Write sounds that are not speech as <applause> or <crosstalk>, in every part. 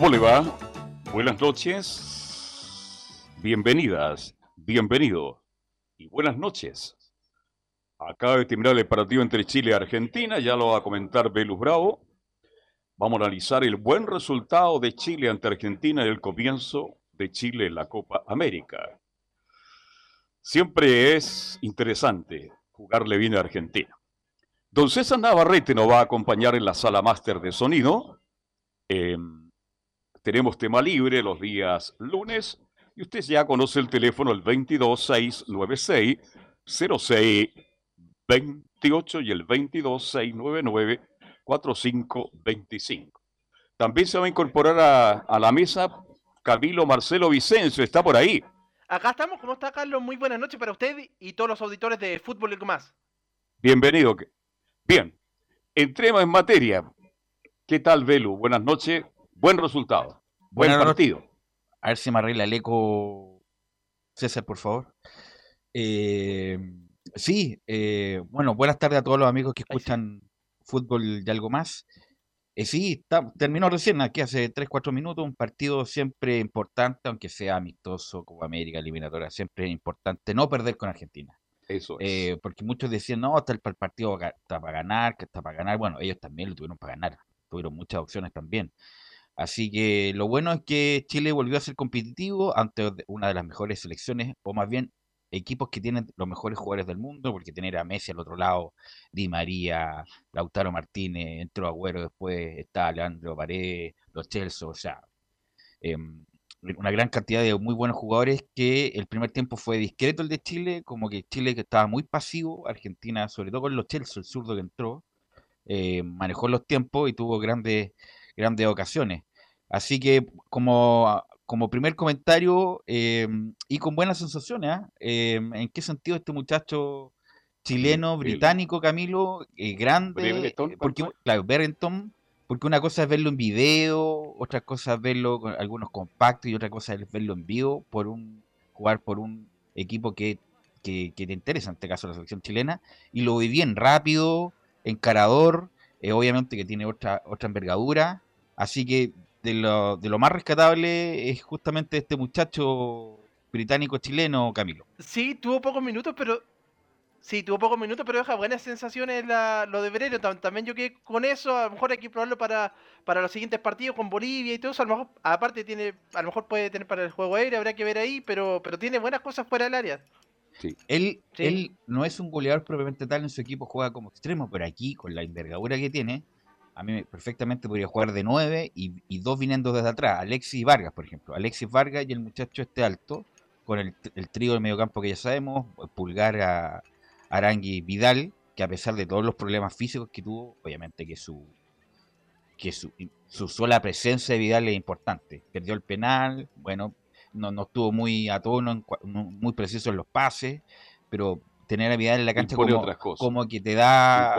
¿Cómo le va? Buenas noches, bienvenidas, bienvenido y buenas noches. Acaba de terminar el partido entre Chile y Argentina, ya lo va a comentar Velus Bravo. Vamos a analizar el buen resultado de Chile ante Argentina en el comienzo de Chile en la Copa América. Siempre es interesante jugarle bien a Argentina. Don César Navarrete nos va a acompañar en la sala máster de sonido. Tenemos tema libre los días lunes y usted ya conoce el teléfono el 22696 0628 y el 22699 4525. También se va a incorporar a, la mesa Camilo Marcelo Vicencio, está por ahí. Acá estamos, ¿cómo está Carlos? Muy buenas noches para usted y todos los auditores de Fútbol y más. Bienvenido. Bien, entremos en materia. ¿Qué tal, Velu? Buenas noches, buen resultado, buen partido. A ver si me arregla el eco, César, por favor. Eh, sí, eh, bueno, buenas tardes a todos los amigos que escuchan fútbol y algo más. Eh, sí, terminó recién, aquí hace 3, 4 minutos, un partido siempre importante, aunque sea amistoso, como América eliminatoria, siempre es importante no perder con Argentina. Eso es. Eh, porque muchos decían, no, está el, partido está para ganar, que está para ganar. Bueno, ellos también lo tuvieron para ganar, tuvieron muchas opciones también. Así que lo bueno es que Chile volvió a ser competitivo ante una de las mejores selecciones, o más bien equipos que tienen los mejores jugadores del mundo, porque tener a Messi al otro lado, Di María, Lautaro Martínez, entró Agüero después, está Leandro Paredes, los Chelsea, o sea, em, una gran cantidad de muy buenos jugadores que el primer tiempo fue discreto el de Chile, como que Chile que estaba muy pasivo, Argentina, sobre todo con los Chelsea, el zurdo que entró, eh, manejó los tiempos y tuvo grandes, grandes ocasiones. Así que como como primer comentario em, y con buenas sensaciones, ¿ah? em, ¿en qué sentido este muchacho chileno, británico, Camilo, eh, grande? Eh, porque, claro, Berrenton, porque una cosa es verlo en video, otra cosa es verlo con algunos compactos y otra cosa es verlo en vivo por un jugar por un equipo que, que, te interesa, en este caso la selección chilena, y lo vi bien rápido, encarador, eh, obviamente que tiene otra, otra envergadura, así que de lo, de lo más rescatable es justamente este muchacho británico-chileno, Camilo. Sí, tuvo pocos minutos, pero Sí, tuvo pocos minutos, pero deja buenas sensaciones la, lo de Verero. También yo que con eso, a lo mejor hay que probarlo para, para los siguientes partidos con Bolivia y todo eso. A lo mejor, aparte, tiene, a lo mejor puede tener para el juego aéreo, habrá que ver ahí, pero, pero tiene buenas cosas fuera del área. Sí. Él, él no es un goleador propiamente tal en su equipo, juega como extremo, pero aquí, con la envergadura que tiene, a mí perfectamente podría jugar de 9 y, dos viniendo desde atrás, Alexis y Vargas, por ejemplo. Alexis Vargas y el muchacho este alto, con el, trío del mediocampo que ya sabemos, Pulgar a Arangui Vidal, que a pesar de todos los problemas físicos que tuvo, obviamente que su que su, sola presencia de Vidal es importante. Perdió el penal, bueno, no, no estuvo muy a tono, muy preciso en los pases, pero tener a Vidal en la cancha como, como, que te da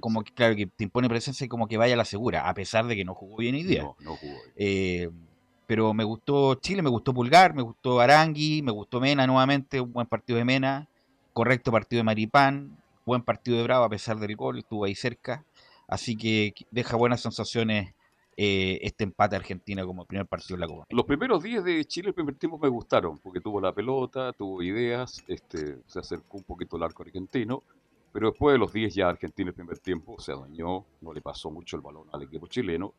como que claro que te impone presencia y como que vaya a la segura a pesar de que no jugó bien hoy día. Eh, pero me gustó Chile me gustó Pulgar me gustó Arangui me gustó Mena nuevamente un buen partido de Mena correcto partido de Maripán buen partido de Bravo a pesar del gol estuvo ahí cerca. Así que deja buenas sensaciones eh, este empate Argentina como primer partido de la Copa. Los primeros días de Chile, el primer tiempo me gustaron, porque tuvo la pelota, tuvo ideas, este, se acercó un poquito el arco argentino, pero después de los 10 ya Argentina el primer tiempo se dañó, no le pasó mucho el balón al equipo chileno.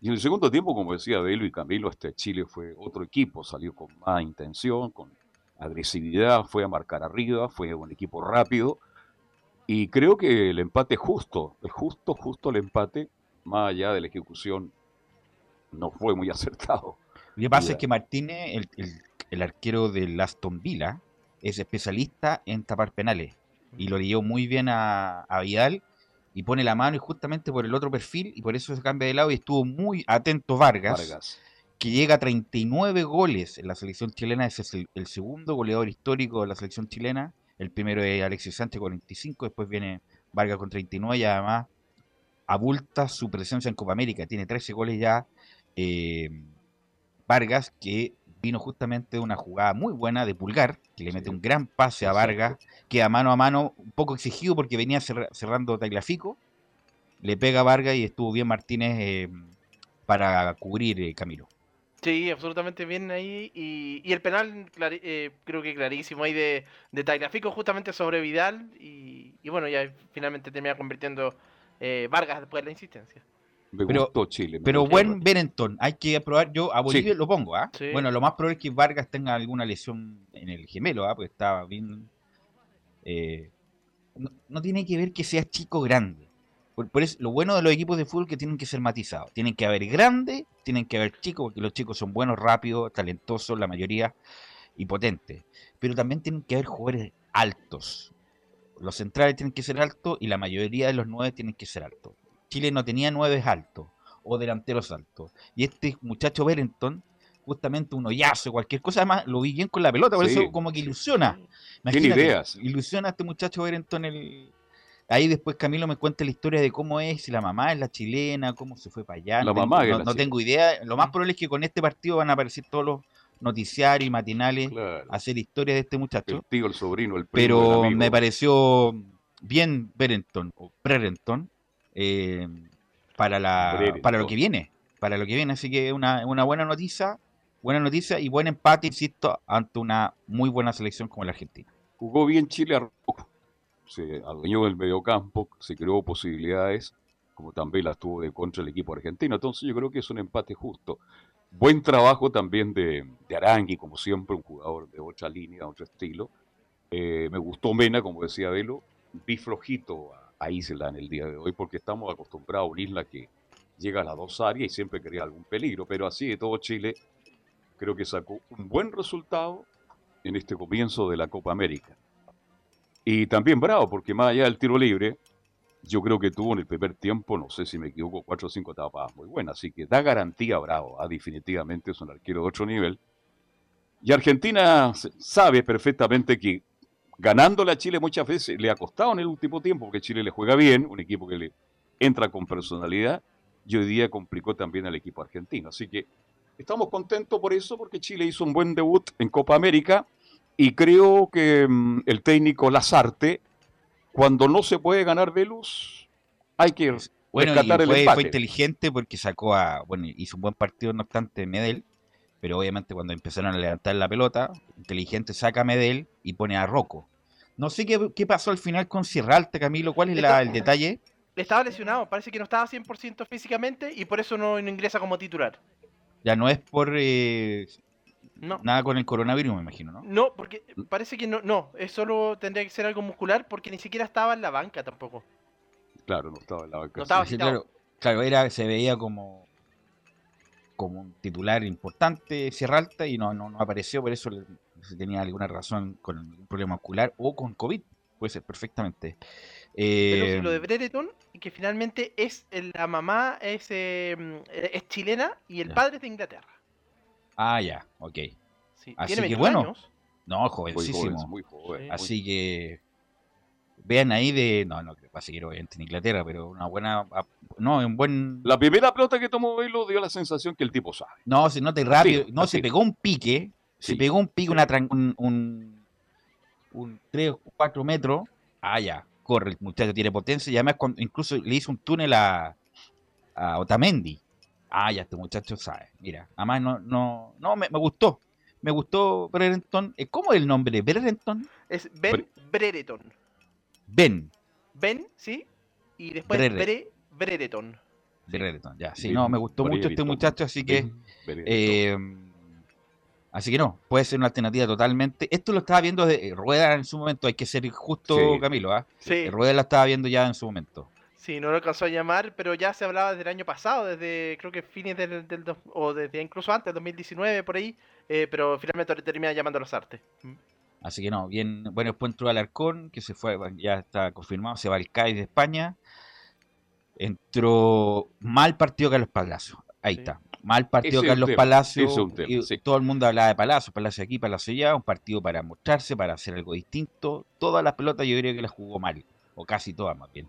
Y en el segundo tiempo, como decía Belo y Camilo, este Chile fue otro equipo, salió con más intención, con agresividad, fue a marcar arriba, fue un equipo rápido. Y creo que el empate justo, el justo, justo el empate, más allá de la ejecución, no fue muy <laughs> acertado. Lo que pasa es que Martínez, el, arquero de Aston Villa, es especialista en tapar penales. y lo leyó muy bien a, a Vidal y pone la mano y justamente por el otro perfil y por eso se cambia de lado y estuvo muy atento Vargas, Vargas. que llega a 39 goles en la selección chilena, ese es el, el segundo goleador histórico de la selección chilena, el primero es Alexis Sánchez con 25, después viene Vargas con 39 y además abulta su presencia en Copa América, tiene 13 goles ya eh, Vargas que vino justamente de una jugada muy buena de Pulgar, que le mete un gran pase a. Vargas, queda mano a mano, un poco exigido porque venía cerra- cerrando Tagliafico, le pega a Vargas y estuvo bien Martínez eh, para cubrir eh, Camilo. Sí, absolutamente bien ahí. Y, y el penal, eh, creo que clarísimo ahí de, de Tagliafico justamente sobre Vidal. Y, y bueno, ya finalmente termina convirtiendo eh, Vargas después de la insistencia. Me Pero- gustó Chile. me Pero gustó. buen Berenton, hay que aprobar, yo a Bolivia lo pongo, ¿ah? Sí. Bueno, lo más probable es que Vargas tenga alguna lesión en el gemelo, ¿ah? Porque estaba bien... eh, no, no tiene que ver que sea chico grande. Por, por eso, lo bueno de los equipos de fútbol es que tienen que ser matizados. Tienen que haber grande, tienen que haber chicos, porque los chicos son buenos, rápidos, talentosos, la mayoría, y potentes. Pero también tienen que haber jugadores altos. Los centrales tienen que ser altos y la mayoría de los nueve tienen que ser altos. Chile no tenía nueve altos o delanteros altos. Y este muchacho Berenton, justamente un hoyazo, cualquier cosa, además lo vi bien con la pelota, por Sí, eso como que ilusiona. Tiene ideas. Ilusiona a este muchacho Berenton el... Ahí después Camilo me cuenta la historia de cómo es, si la mamá es la chilena, cómo se fue para allá. La no tengo- mamá es no, la no tengo idea. Lo más probable es que con este partido van a aparecer todos los noticiarios y matinales Claro. a hacer historias de este El muchacho. tío, el sobrino, el primo, el Pero amigo. me pareció bien Berenton o Prerenton eh, para, la, para lo que viene. Para lo que viene. Así que una, una buena noticia. Buena noticia y buen empate, insisto, ante una muy buena selección como la Argentina. Jugó bien Chile, arrancó, se adueñó del mediocampo, se creó posibilidades, como también las tuvo de contra el equipo argentino. Entonces yo creo que es un empate justo. Buen trabajo también de, Arangui, como siempre, un jugador de otra línea, otro estilo. Eh, me gustó Mena, como decía Velo. Vi flojito a, Isla en el día de hoy, porque estamos acostumbrados a una isla que llega a las dos áreas y siempre crea algún peligro. Pero así de todo Chile, creo que sacó un buen resultado en este comienzo de la Copa América. Y también bravo, porque más allá del tiro libre, yo creo que tuvo en el primer tiempo, no sé si me equivoco, cuatro o cinco tapadas muy buenas. Así que da garantía bravo. ah, definitivamente es un arquero de otro nivel. Y Argentina sabe perfectamente que ganándole a Chile muchas veces le ha costado en el último tiempo, porque Chile le juega bien, un equipo que le entra con personalidad, y hoy día complicó también al equipo argentino. Así que estamos contentos por eso, porque Chile hizo un buen debut en Copa América, y creo que mm, el técnico Lazarte, cuando no se puede ganar Velus, hay que Bueno, y rescatar el fue, fue empate. inteligente porque sacó a. Bueno, hizo un buen partido, no obstante, Medel. Pero obviamente cuando empezaron a levantar la pelota, inteligente saca a Medel y pone a Rocco. No sé qué, qué pasó al final con Sierra Alta, Camilo. ¿Cuál es la- el detalle? Estaba lesionado, parece que no estaba 100% físicamente y por eso no, no ingresa como titular. Ya no es por eh, No. nada con el coronavirus, me imagino, ¿no? No, porque parece que no, no, es solo tendría que ser algo muscular porque ni siquiera estaba en la banca tampoco. Claro, no estaba en la banca. No estaba Sí, claro, claro, era, se veía como, como un titular importante Sierra Alta y no, no, no apareció, por eso si tenía alguna razón con un problema muscular o con COVID, puede ser perfectamente. Pero Eh, sí, lo de Brereton, que finalmente es la mamá es, eh, es chilena y el Ya. padre es de Inglaterra. Ah, ya, ok. Sí, Así tiene que 21 bueno, años. No, Muy jovencísimo. joven, muy joven. Sí. muy- Así que vean ahí de. No, no, va a seguir obviamente en Inglaterra, pero una buena. ah, No, un buen. La primera pelota que tomó Velo dio la sensación que el tipo sabe. No, se nota rápido. Sí, no, se pegó un pique. Se pegó un pique, una tran- un, un, un 3 o 4 metros. Ah, ya. Corre, el muchacho tiene potencia. Y además, cuando- incluso le hizo un túnel a, a Otamendi. Ah, ya, este muchacho sabe. Mira, además, no, no, no me, me gustó. Me gustó Brereton. Eh, ¿Cómo es el nombre? ¿Brereton? Es Ben Brereton. Ben. Ben, ¿sí? Y después Brere. Bre Brereton. Brereton, ya. Sí, no, me gustó mucho este Brereton. muchacho, así que. Brereton. Eh, así que no, puede ser una alternativa totalmente. Esto lo estaba viendo de Rueda en su momento, hay que ser justo, Sí. Camilo. ¿ah? Sí, Rueda la estaba viendo ya en su momento. Sí, no lo alcanzó a llamar, pero ya se hablaba desde el año pasado, desde creo que fines del, del dos- o desde incluso antes, 2019, por ahí, eh, pero finalmente termina llamando a los artes. Mm. Así que no, bien, bueno, después entró Alarcón, que se fue, ya está confirmado, se va al CAI de España. Entró mal partido Carlos Palacio. Ahí Sí. está. Mal partido Ese Carlos Palacio. tema, y sí. Todo el mundo hablaba de Palacio, Palacio aquí, Palacio allá. Un partido para mostrarse, para hacer algo distinto. Todas las pelotas yo creo que las jugó mal. O casi todas más bien.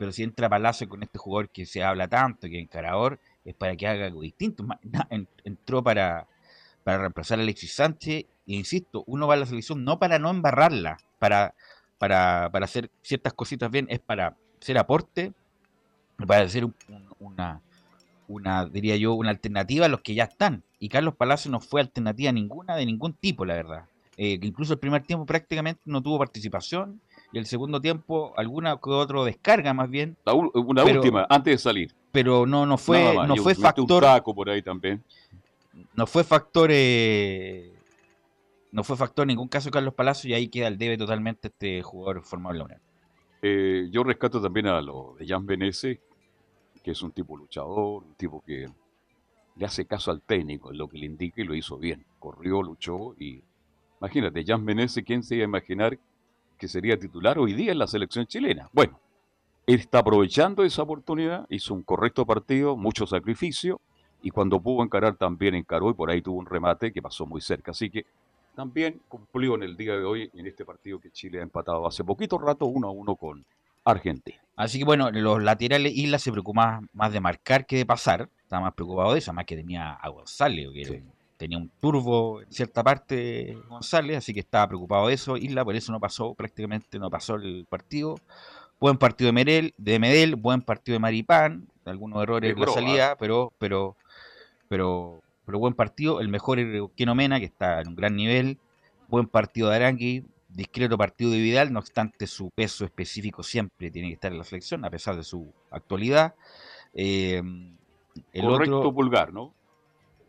Pero si entra Palacio con este jugador que se habla tanto, que es encarador, es para que haga algo distinto. Entró para, para reemplazar a Alexis Sánchez. E insisto, uno va a la selección no para no embarrarla, para, para, para hacer ciertas cositas bien, es para hacer aporte, para hacer un- un- una, una, diría yo, una alternativa a los que ya están. Y Carlos Palacio no fue alternativa ninguna, de ningún tipo, la verdad. Eh, incluso el primer tiempo prácticamente no tuvo participación y el segundo tiempo alguna que otro descarga más bien, La una Pero- última, antes de salir. pero no, no fue, más, no fue un factor por ahí también. no fue factor eh, no fue factor en ningún caso Carlos Palacio y ahí queda el debe totalmente este jugador formado en la Unión. Eh, yo rescato también a lo de Jan Benese, que es un tipo luchador, un tipo que le hace caso al técnico, en lo que le indique y lo hizo bien. Corrió, luchó y imagínate, Jan Benese, ¿quién se iba a imaginar que sería titular hoy día en la selección chilena? Bueno, él está aprovechando esa oportunidad, hizo un correcto partido, mucho sacrificio y cuando pudo encarar también encaró y por ahí tuvo un remate que pasó muy cerca. Así que también cumplió en el día de hoy en este partido que Chile ha empatado hace poquito rato 1 a 1 con Argentina. Así que bueno, los laterales Isla se preocupaba más de marcar que de pasar, estaba más preocupado de eso, además que tenía a González, que era Sí. un- tenía un turbo en cierta parte González, así que estaba preocupado de eso, Isla, por eso no pasó, prácticamente no pasó el partido. Buen partido de Merel, de Medel, buen partido de Maripán, algunos errores en la salida, pero, pero, pero, pero buen partido, el mejor Keno Mena, que está en un gran nivel, buen partido de Arangui, discreto partido de Vidal, no obstante su peso específico siempre tiene que estar en la selección, a pesar de su actualidad. Eh, el Correcto otro, pulgar, ¿no?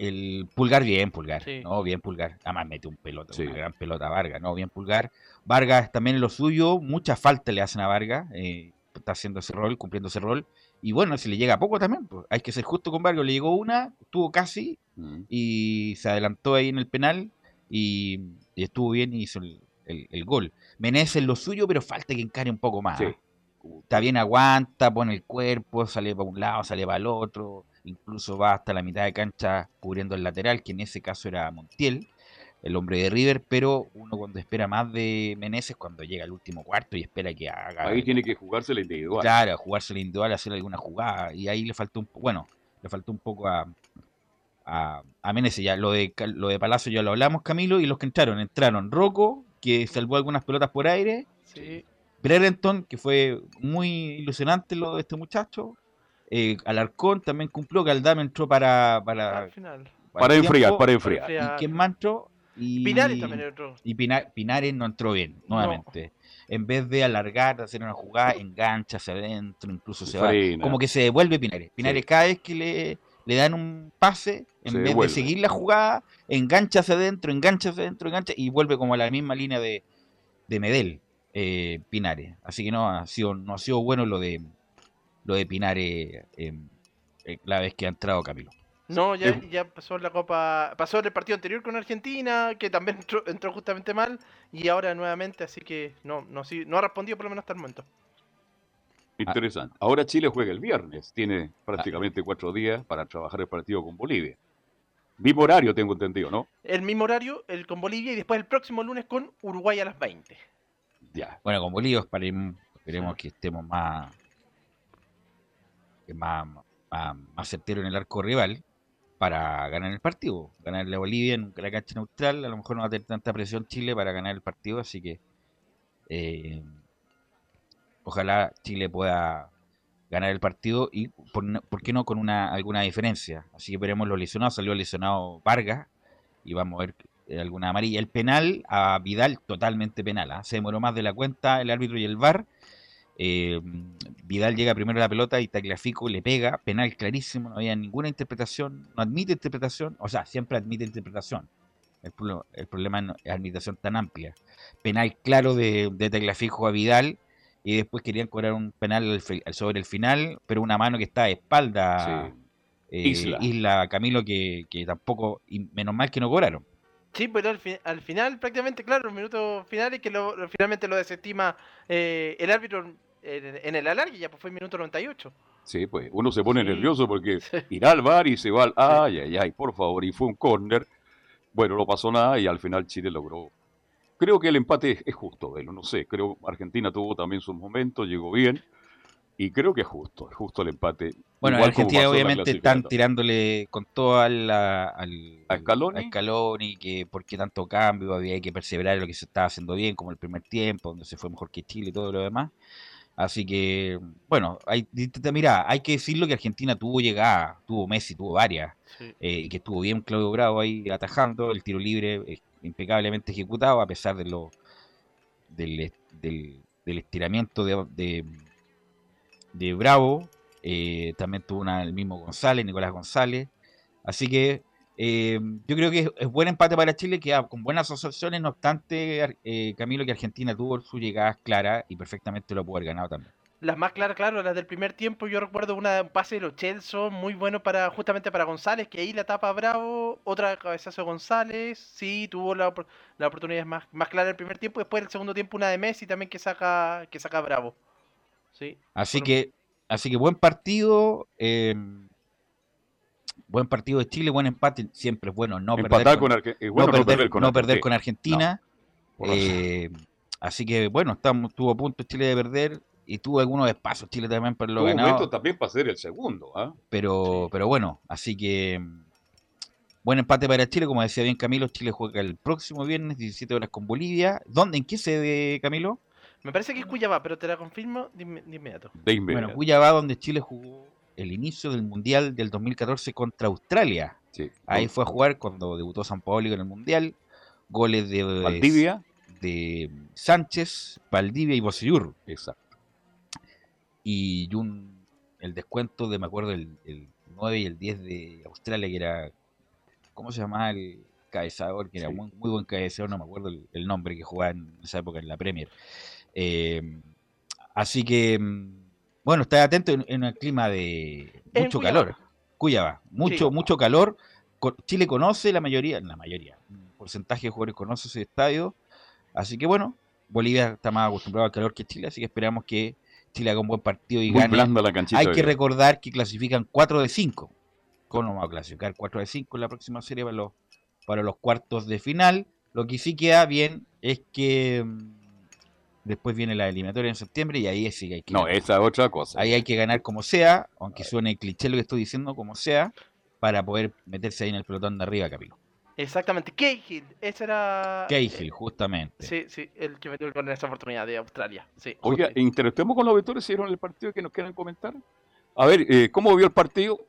El pulgar, bien pulgar, Sí. no, bien pulgar. Además mete un pelota, Sí. una gran pelota a Vargas, no, bien pulgar. Vargas también en lo suyo, mucha falta le hacen a Vargas, eh, está haciendo ese rol, cumpliendo ese rol. Y bueno, si le llega poco también, pues, hay que ser justo con Vargas, le llegó una, tuvo casi, Mm. y se adelantó ahí en el penal y, y estuvo bien y hizo el, el- el gol. Menezes en lo suyo, pero falta que encare un poco más. Sí. Está bien, aguanta, pone el cuerpo, sale para un lado, sale para el otro, incluso va hasta la mitad de cancha cubriendo el lateral, que en ese caso era Montiel, el hombre de River, pero uno cuando espera más de Menezes, cuando llega al último cuarto y espera que haga... Ahí tiene que jugarse la individual. Claro, jugarse la individual, hacer alguna jugada. Y ahí le faltó un poco, bueno, le faltó un poco a, a, a Menezes. Ya, lo de, lo de Palacio ya lo hablamos, Camilo, y los que entraron, entraron Rocco, que salvó algunas pelotas por aire, Sí. Brereton, que fue muy ilusionante lo de este muchacho, eh, Alarcón también cumplió, Galdame entró para... para, final. Para el enfriar, tiempo, para enfriar. ¿Y quién más entró? Y, Pinares también entró. y Pina- Pinares no entró bien, nuevamente. En vez de alargar, de hacer una jugada, engancha hacia adentro, incluso se va. Como que se devuelve Pinares. Pinares Sí. cada vez que le, le dan un pase, en Se vez devuelve. de seguir la jugada, engancha hacia adentro, engancha hacia adentro, engancha y vuelve como a la misma línea de, de Medel, eh, Pinares. Así que no ha sido, no ha sido bueno lo de lo de Pinares eh, eh, la vez que ha entrado Camilo. No, ya, Eh, ya pasó en la Copa. Pasó en el partido anterior con Argentina, que también entró, entró justamente mal. Y ahora nuevamente, así que no, no, sí, no ha respondido por lo menos hasta el momento. Interesante. Ahora Chile juega el viernes. Tiene prácticamente cuatro días para trabajar el partido con Bolivia. Mismo horario, tengo entendido, ¿no? El mismo horario, el con Bolivia, y después el próximo lunes con Uruguay a las 20. Ya. Bueno, con Bolívar esperemos, esperemos que estemos más, más, certeros en el arco rival para ganar el partido. Ganarle a Bolivia en la cancha neutral, a lo mejor no va a tener tanta presión Chile para ganar el partido, así que eh, ojalá Chile pueda ganar el partido y por qué no con una alguna diferencia. Así que veremos los lesionados, salió lesionado Vargas y vamos a ver eh, alguna amarilla. El penal a Vidal, totalmente penal. ¿ah? Se demoró más de la cuenta el árbitro y el VAR. Eh, Vidal llega primero a la pelota y Tagliafico le pega, penal clarísimo, no había ninguna interpretación, no admite interpretación, o sea, siempre admite interpretación. El, pro- el problema es administración tan amplia. Penal claro de, de Tagliafico a Vidal y después querían cobrar un penal sobre el final, pero una mano que está de espalda Sí. eh, Isla. Isla Camilo que, que tampoco, y menos mal que no cobraron. Sí, pero al, al final, prácticamente, claro, los minutos finales que lo, finalmente lo desestima eh, el árbitro en, el alargue, ya pues fue el minuto 98. Sí, pues uno se pone nervioso porque <laughs> irá al bar y se va al... Ay, ay, ay, por favor, y fue un córner. Bueno, no pasó nada y al final Chile logró. Creo que el empate es justo, Velo, no sé, creo Argentina tuvo también sus momentos, llegó bien y creo que es justo, es justo el empate. Bueno, Argentina obviamente están tirándole con todo al, al, ¿A Scaloni? Scaloni, que por qué tanto cambio, había que perseverar en lo que se estaba haciendo bien, como el primer tiempo, donde se fue mejor que Chile y todo lo demás. Así que, bueno, hay, mira, hay que decirlo que Argentina tuvo llegada, tuvo Messi, tuvo varias, eh, y que estuvo bien Claudio Bravo ahí atajando, el tiro libre eh, impecablemente ejecutado, a pesar de lo del, del, estiramiento de de Bravo, eh, también tuvo una, el mismo González, Nicolás González. Así que eh, yo creo que es, buen empate para Chile, que con buenas asociaciones, no obstante, eh, Camilo, que Argentina tuvo su llegada clara y perfectamente lo pudo haber ganado también. Las más claras, claro, las del primer tiempo, yo recuerdo una, un pase de los Chelsea muy bueno para justamente para González, que ahí la tapa Bravo, otra cabezazo de González, sí, tuvo la, la oportunidad más, más clara el primer tiempo, después el segundo tiempo una de Messi también que saca, que saca Bravo. Así que, así que buen partido. Eh, buen partido de Chile, buen empate, siempre es bueno no perder con, no perder, con, Argentina. Eh, así que bueno, estamos, tuvo puntos Chile de perder y tuvo algunos espacios Chile también para lo ganado. también para ser el segundo. ¿ah? Pero, pero bueno, así que buen empate para Chile, como decía bien Camilo, Chile juega el próximo viernes 17 horas con Bolivia. ¿Dónde? ¿En qué sede, Camilo? Me parece que es Cuyabá, pero te la confirmo de, inmediato. Bueno, Cuyabá, donde Chile jugó el inicio del Mundial del 2014 contra Australia. Ahí fue a jugar cuando debutó San Paolo en el Mundial. Goles de Valdivia, de Sánchez, Valdivia y Bocellur. Exacto. Y un, el descuento de, me acuerdo, el, 9 y el 10 de Australia, que era, ¿cómo se llamaba el cabezador? Que era muy, muy buen cabezador, no me acuerdo el, el, nombre que jugaba en esa época en la Premier. Eh, así que, mm, bueno, está atento en, el clima de mucho calor. Cuyaba, mucho, mucho calor. Chile conoce la mayoría, la mayoría, un porcentaje de jugadores conoce ese estadio. Así que bueno, Bolivia está más acostumbrado al calor que Chile, así que esperamos que Chile haga un buen partido y gane. Hay que recordar que clasifican 4 de 5. ¿Cómo vamos a clasificar 4 de 5 en la próxima serie para los, para los cuartos de final? Lo que sí queda bien es que mm, Después viene la eliminatoria en septiembre y ahí sí hay que. No, esa es otra cosa. Ahí hay que ganar como sea, aunque suene cliché lo que estoy diciendo, como sea, para poder meterse ahí en el pelotón de arriba, Capilo. Exactamente, Cahill, ese era. Cahill, justamente. Sí, sí, el que metió el gol en esa oportunidad de Australia. Sí, Oiga, interactuemos con los vectores, si vieron el partido que nos quieran comentar. A ver, eh, ¿cómo vio el partido?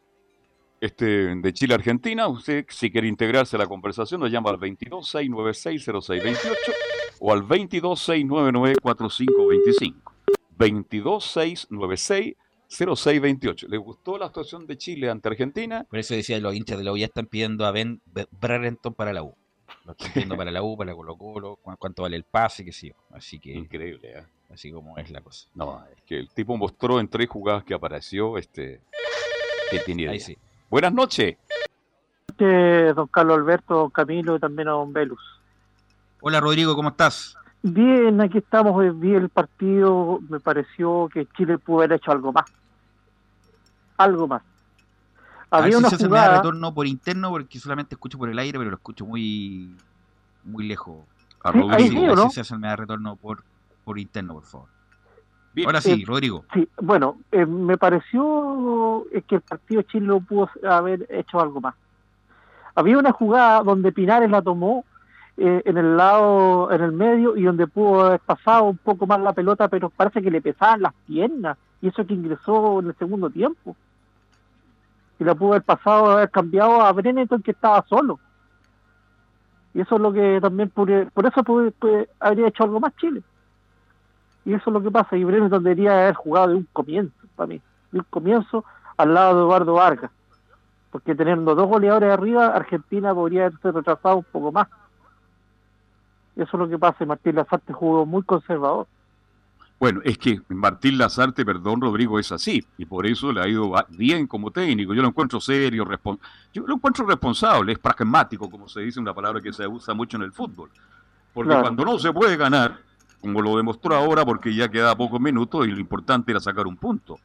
este, de Chile-Argentina. Usted, si quiere integrarse a la conversación, nos llama al 226960628 o al 226994525. 226960628. ¿Le gustó la actuación de Chile ante Argentina? Por eso decía, los hinchas de la U ya están pidiendo a Ben Brereton para la U. Lo están pidiendo para la U, para Colo Colo, cuánto vale el pase, qué sé yo. Así que... Increíble, ¿eh? Así como es la cosa. No, es que el tipo mostró en tres jugadas que apareció, este... Que tiene Ahí sí. Buenas noches. Don Carlos Alberto, Camilo y también a Don Velus. Hola Rodrigo, ¿cómo estás? Bien, aquí estamos, vi el partido, me pareció que Chile pudo haber hecho algo más. Algo más. Había una si jugada... retorno por interno porque solamente escucho por el aire, pero lo escucho muy muy lejos. Sí, ahí sí, ¿no? Si se me retorno por, por interno, por favor. Ahora sí, eh, Rodrigo. Sí, bueno, eh, me pareció que el partido Chile no pudo haber hecho algo más. Había una jugada donde Pinares la tomó en el lado, en el medio, y donde pudo haber pasado un poco más la pelota, pero parece que le pesaban las piernas, y eso que ingresó en el segundo tiempo. Y la pudo haber pasado, haber cambiado a Brenneton, que estaba solo. Y eso es lo que también, por, eso habría hecho algo más Chile. Y eso es lo que pasa. Y Brenes debería haber jugado de un comienzo, para mí. De un comienzo al lado de Eduardo Vargas. Porque teniendo dos goleadores arriba, Argentina podría haberse retrasado un poco más. Eso es lo que pasa. Martín Lazarte jugó muy conservador. Bueno, es que Martín Lazarte, perdón, Rodrigo, es así, y por eso le ha ido bien como técnico. Yo lo encuentro serio, respon- yo lo encuentro responsable, es pragmático, como se dice, una palabra que se usa mucho en el fútbol. Porque Claro. cuando no se puede ganar, como lo demostró ahora, porque ya queda pocos minutos y lo importante era sacar un punto.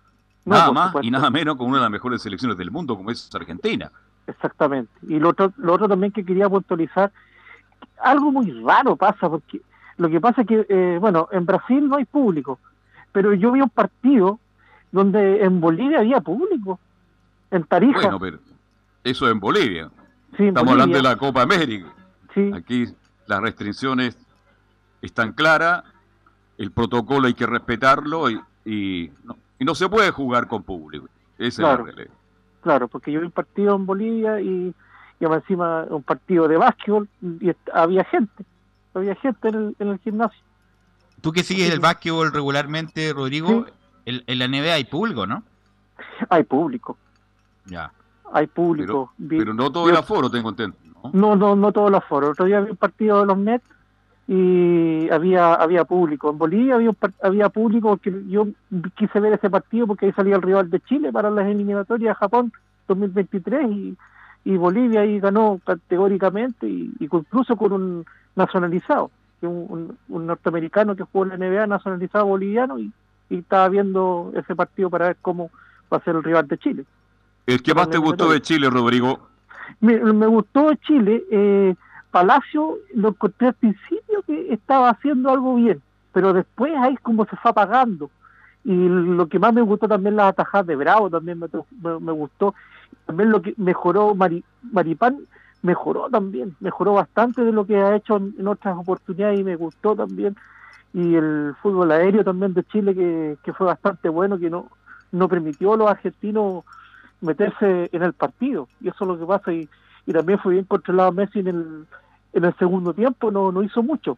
No, nada más supuesto. y nada menos con una de las mejores selecciones del mundo, como es Argentina. Exactamente. Y lo otro, lo otro también que quería puntualizar, algo muy raro pasa, porque lo que pasa es que, eh, bueno, en Brasil no hay público, pero yo vi un partido donde en Bolivia había público, en Tarija. Bueno, pero eso es en Bolivia. sí, en Estamos hablando de la Copa América. sí, Aquí las restricciones están claras, el protocolo hay que respetarlo y, y no, y no se puede jugar con público. Esa Claro. es la realidad. claro, porque yo vi un partido en Bolivia y, y encima un partido de básquetbol y había gente, había gente en el, en el gimnasio. Tú que sigues Sí, el básquetbol regularmente, Rodrigo, Sí. en, en la NBA hay público, ¿no? Hay público, Ya. hay público. Vi- Pero no todo vi- el aforo, tengo entendido. ¿no? No, no, no todos los foros. Otro día vi un partido de los Mets y había había público. En Bolivia había había público porque yo quise ver ese partido porque ahí salía el rival de Chile para las eliminatorias de Japón 2023 y, y Bolivia ahí ganó categóricamente y, incluso con un nacionalizado, un, un- un norteamericano que jugó en la NBA nacionalizado boliviano y, y estaba viendo ese partido para ver cómo va a ser el rival de Chile. ¿El que más te gustó de Chile, Rodrigo? me, me gustó de Chile. Eh, Palacio lo encontré al principio que estaba haciendo algo bien, pero después ahí como se fue apagando. Y lo que más me gustó también las atajadas de Bravo, también me, me, me gustó. También lo que mejoró Mari- Maripán, mejoró también, mejoró bastante de lo que ha hecho en, en otras oportunidades y me gustó también. Y el fútbol aéreo también de Chile, que, que fue bastante bueno, que no, no permitió a los argentinos meterse en el partido. Y eso es lo que pasa. Y, y también fue bien controlado Messi en el, en el segundo tiempo, no, no hizo mucho.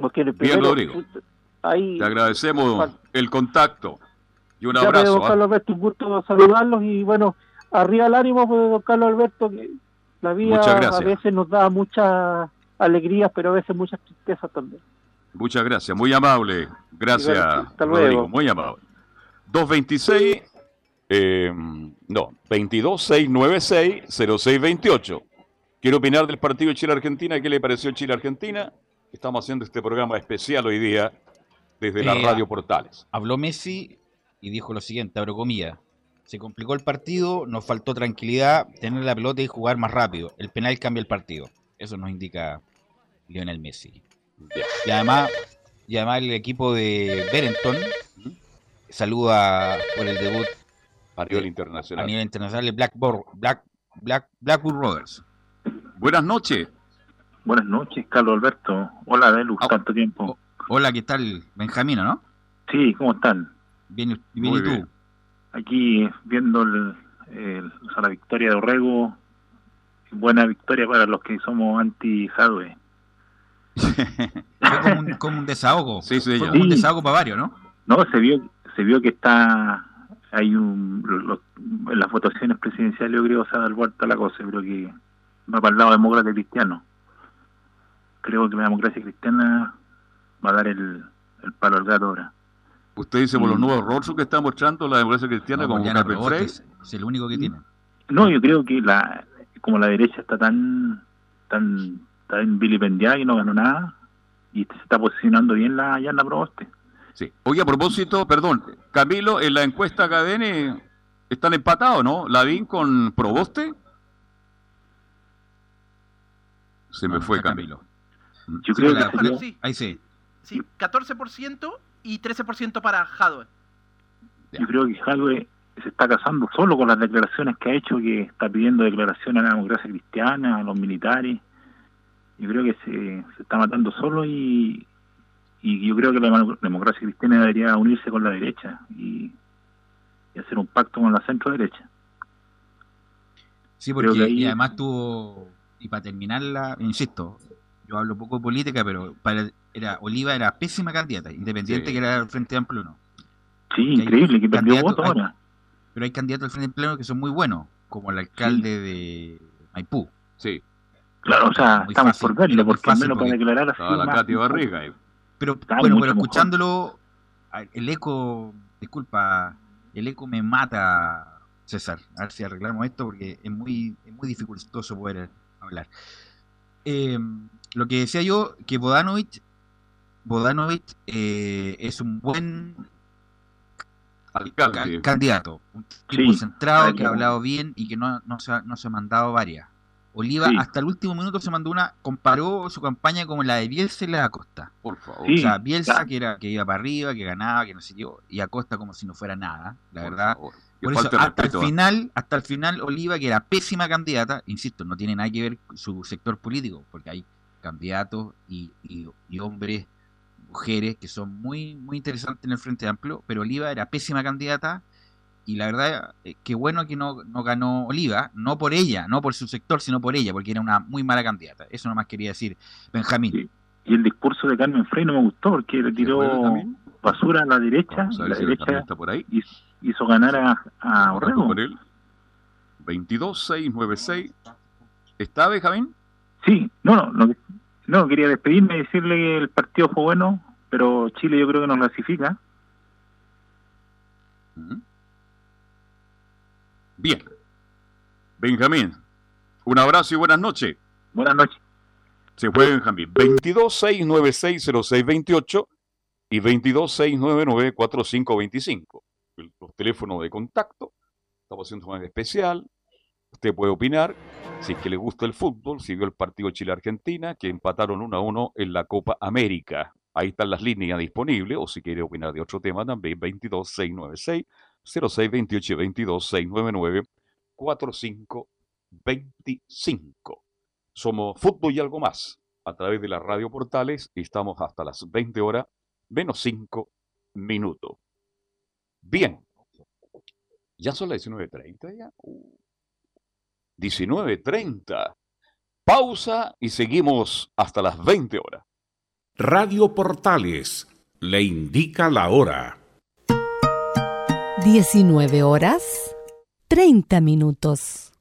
Porque en el primero. Ahí, Te agradecemos Vale. el contacto y un ya, abrazo. don ¿ah? Carlos Alberto, un gusto saludarlos y bueno, arriba el ánimo, pues, don Carlos Alberto, que la vida a veces nos da muchas alegrías, pero a veces muchas tristezas también. Muchas gracias, muy amable. Gracias, hasta Rodrigo, luego. muy amable. 226, eh, no, 22696-0628. Quiero opinar del partido Chile-Argentina. ¿Qué le pareció Chile-Argentina? Estamos haciendo este programa especial hoy día desde las Eh, radio portales. Habló Messi y dijo lo siguiente, abro comillas. Se complicó el partido, nos faltó tranquilidad, tener la pelota y jugar más rápido. El penal cambia el partido. Eso nos indica Lionel Messi. Y además, y además el equipo de Berenton saluda por el debut A nivel a internacional. nivel internacional de Blackboard, Black, Black, Blackwood Rovers. Buenas noches. Buenas noches, Carlos Alberto. Hola, Velus, Ah, tanto tiempo. Hola, ¿qué tal? Benjamino, ¿no? Sí, ¿cómo están? Bien, bien Muy ¿y tú? bien. Aquí viendo el, el- o sea, la victoria de Orrego. Buena victoria para los que somos anti-Jadwe. <laughs> Fue como un, como un desahogo. Sí, Fue como un Sí. desahogo para varios, ¿no? No, se vio se vio que está hay un en las votaciones presidenciales yo creo que se ha dado vuelta la cosa, creo que va para el lado demócrata cristiano. Creo que la democracia cristiana va a dar el, el palo al gato ahora. Usted dice por los Mm. nuevos rostros que está mostrando la democracia cristiana No, como es, es el único que tiene. No, yo creo que la como la derecha está tan tan tan vilipendiada que no ganó nada y se está posicionando bien la Yana Proboste. Sí. Oye, a propósito, perdón, Camilo, en la encuesta KDN están empatados, ¿no? Lavín con Proboste. Se me No, fue Camilo. Yo Sí, creo la- que Sí, Ahí sí. Sí, 14% y 13% para Jadwe. Yo creo que Jadwe se está casando solo con las declaraciones que ha hecho, que está pidiendo declaraciones a la democracia cristiana, a los militares. Yo creo que se, se está matando solo y, y yo creo que la demo- democracia cristiana debería unirse con la derecha y, y hacer un pacto con la centro derecha. Sí, porque ahí- y además tuvo, y para terminarla, insisto, yo hablo poco de política, pero para era Oliva era pésima candidata, independiente Sí. que era el Frente Amplio o no. Sí, increíble, que perdió candidatos- voto hay- ahora. Pero hay candidatos al Frente Amplio que son muy buenos, como el alcalde de Maipú. Sí, Claro, o sea, estamos fácil, por muy porque al menos para declarar así. la Katy Barriga. Pero bueno, pero mejor. escuchándolo el eco, disculpa, el eco me mata, César. A ver si arreglamos esto porque es muy, es muy dificultoso poder hablar. Eh, lo que decía yo, que Bodanovic, Bodanovic eh, es un buen candidato, un tipo centrado que ha hablado bien y que no, no, se, ha, no se ha mandado varias. Oliva hasta el último minuto se mandó una, comparó su campaña como la de Bielsa y la de Acosta. Por favor. o sea, Bielsa que era que iba para arriba, que ganaba, que no sé yo, y Acosta como si no fuera nada, la verdad. Por eso, hasta el final, hasta el final, Oliva, que era pésima candidata, insisto, no tiene nada que ver su sector político, porque hay candidatos y, y, hombres, mujeres que son muy, muy interesantes en el Frente Amplio, pero Oliva era pésima candidata y la verdad, eh, qué bueno que no, no, ganó Oliva, no por ella, no por su sector, sino por ella, porque era una muy mala candidata. Eso nomás quería decir Benjamín. Y el discurso de Carmen Frey no me gustó, porque le tiró basura a la derecha, la derecha está por ahí. hizo ganar a, a Orrego. Por él. 22696. ¿Está Benjamín? Sí, no, no, no, quería despedirme y decirle que el partido fue bueno, pero Chile yo creo que nos clasifica. Bien. Benjamín, un abrazo y buenas noches. Buenas noches. Se fue Benjamín. 226960628 y 226994525. Los teléfonos de contacto. Estamos haciendo un especial. Usted puede opinar si es que le gusta el fútbol, si vio el partido Chile-Argentina, que empataron 1 a 1 en la Copa América. Ahí están las líneas disponibles, o si quiere opinar de otro tema también, 22696 0628 22 699 4525. Somos Fútbol y algo más a través de las radio portales y estamos hasta las 20 horas menos 5 minutos. Bien. ¿Ya son las 19.30 ya? 19.30. Uh. Pausa y seguimos hasta las 20 horas. Radio Portales le indica la hora. 19 horas 30 minutos.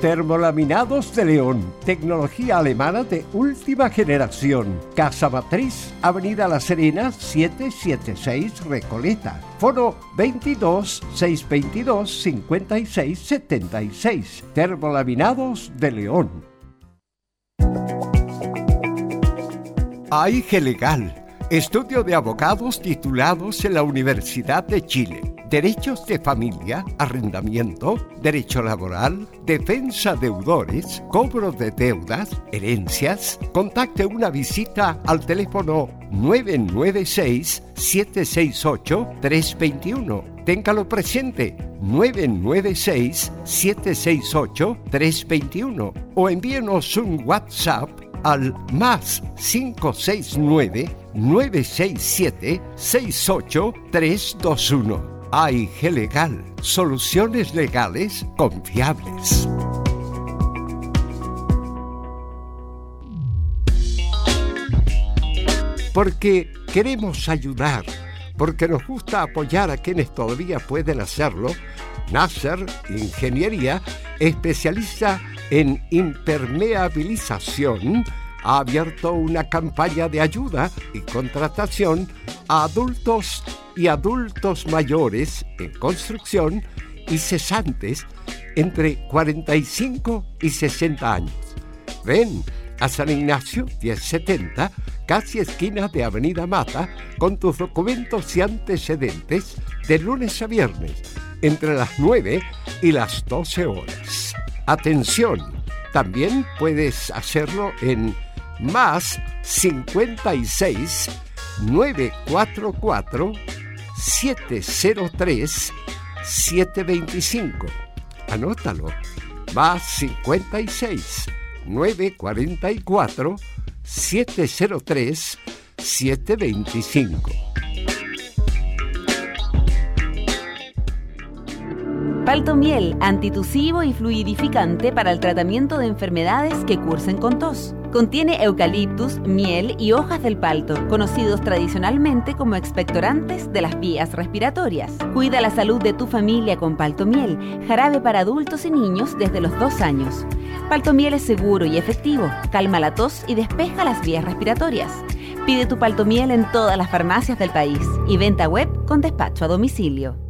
Termolaminados de León, tecnología alemana de última generación. Casa Matriz, Avenida La Serena, 776 Recoleta. Foro 22 622 56 76. Termolaminados de León. AIG Legal Estudio de abogados titulados en la Universidad de Chile. Derechos de familia, arrendamiento, derecho laboral, defensa deudores, cobro de deudas, herencias. Contacte una visita al teléfono 996-768-321. Téngalo presente, 996-768-321. O envíenos un WhatsApp al más 569 967 68321. AIG Legal, soluciones legales confiables. Porque queremos ayudar, porque nos gusta apoyar a quienes todavía pueden hacerlo, Nasser Ingeniería especializa en impermeabilización ha abierto una campaña de ayuda y contratación a adultos y adultos mayores en construcción y cesantes entre 45 y 60 años. Ven a San Ignacio 1070, casi esquina de Avenida Mata, con tus documentos y antecedentes de lunes a viernes, entre las 9 y las 12 horas. Atención, también puedes hacerlo en más 56 944 703 725. Anótalo. Más 56 944 703 725. Palto miel, antitusivo y fluidificante para el tratamiento de enfermedades que cursen con tos. Contiene eucaliptus, miel y hojas del palto, conocidos tradicionalmente como expectorantes de las vías respiratorias. Cuida la salud de tu familia con palto miel, jarabe para adultos y niños desde los dos años. Palto miel es seguro y efectivo, calma la tos y despeja las vías respiratorias. Pide tu paltomiel en todas las farmacias del país y venta web con despacho a domicilio.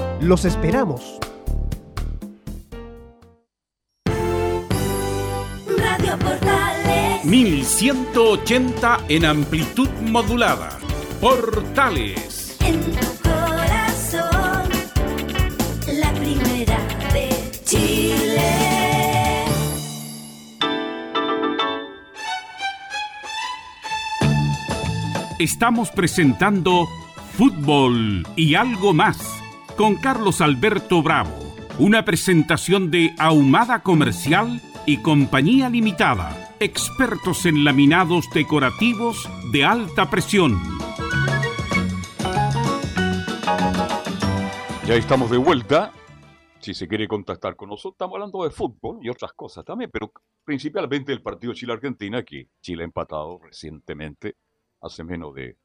Los esperamos. Radio Portales. 1180 en amplitud modulada. Portales. En tu corazón. La primera de Chile. Estamos presentando Fútbol y algo más con Carlos Alberto Bravo. Una presentación de Ahumada Comercial y Compañía Limitada, expertos en laminados decorativos de alta presión. Ya estamos de vuelta. Si se quiere contactar con nosotros, estamos hablando de fútbol y otras cosas también, pero principalmente el partido Chile-Argentina, que Chile ha empatado recientemente, hace menos de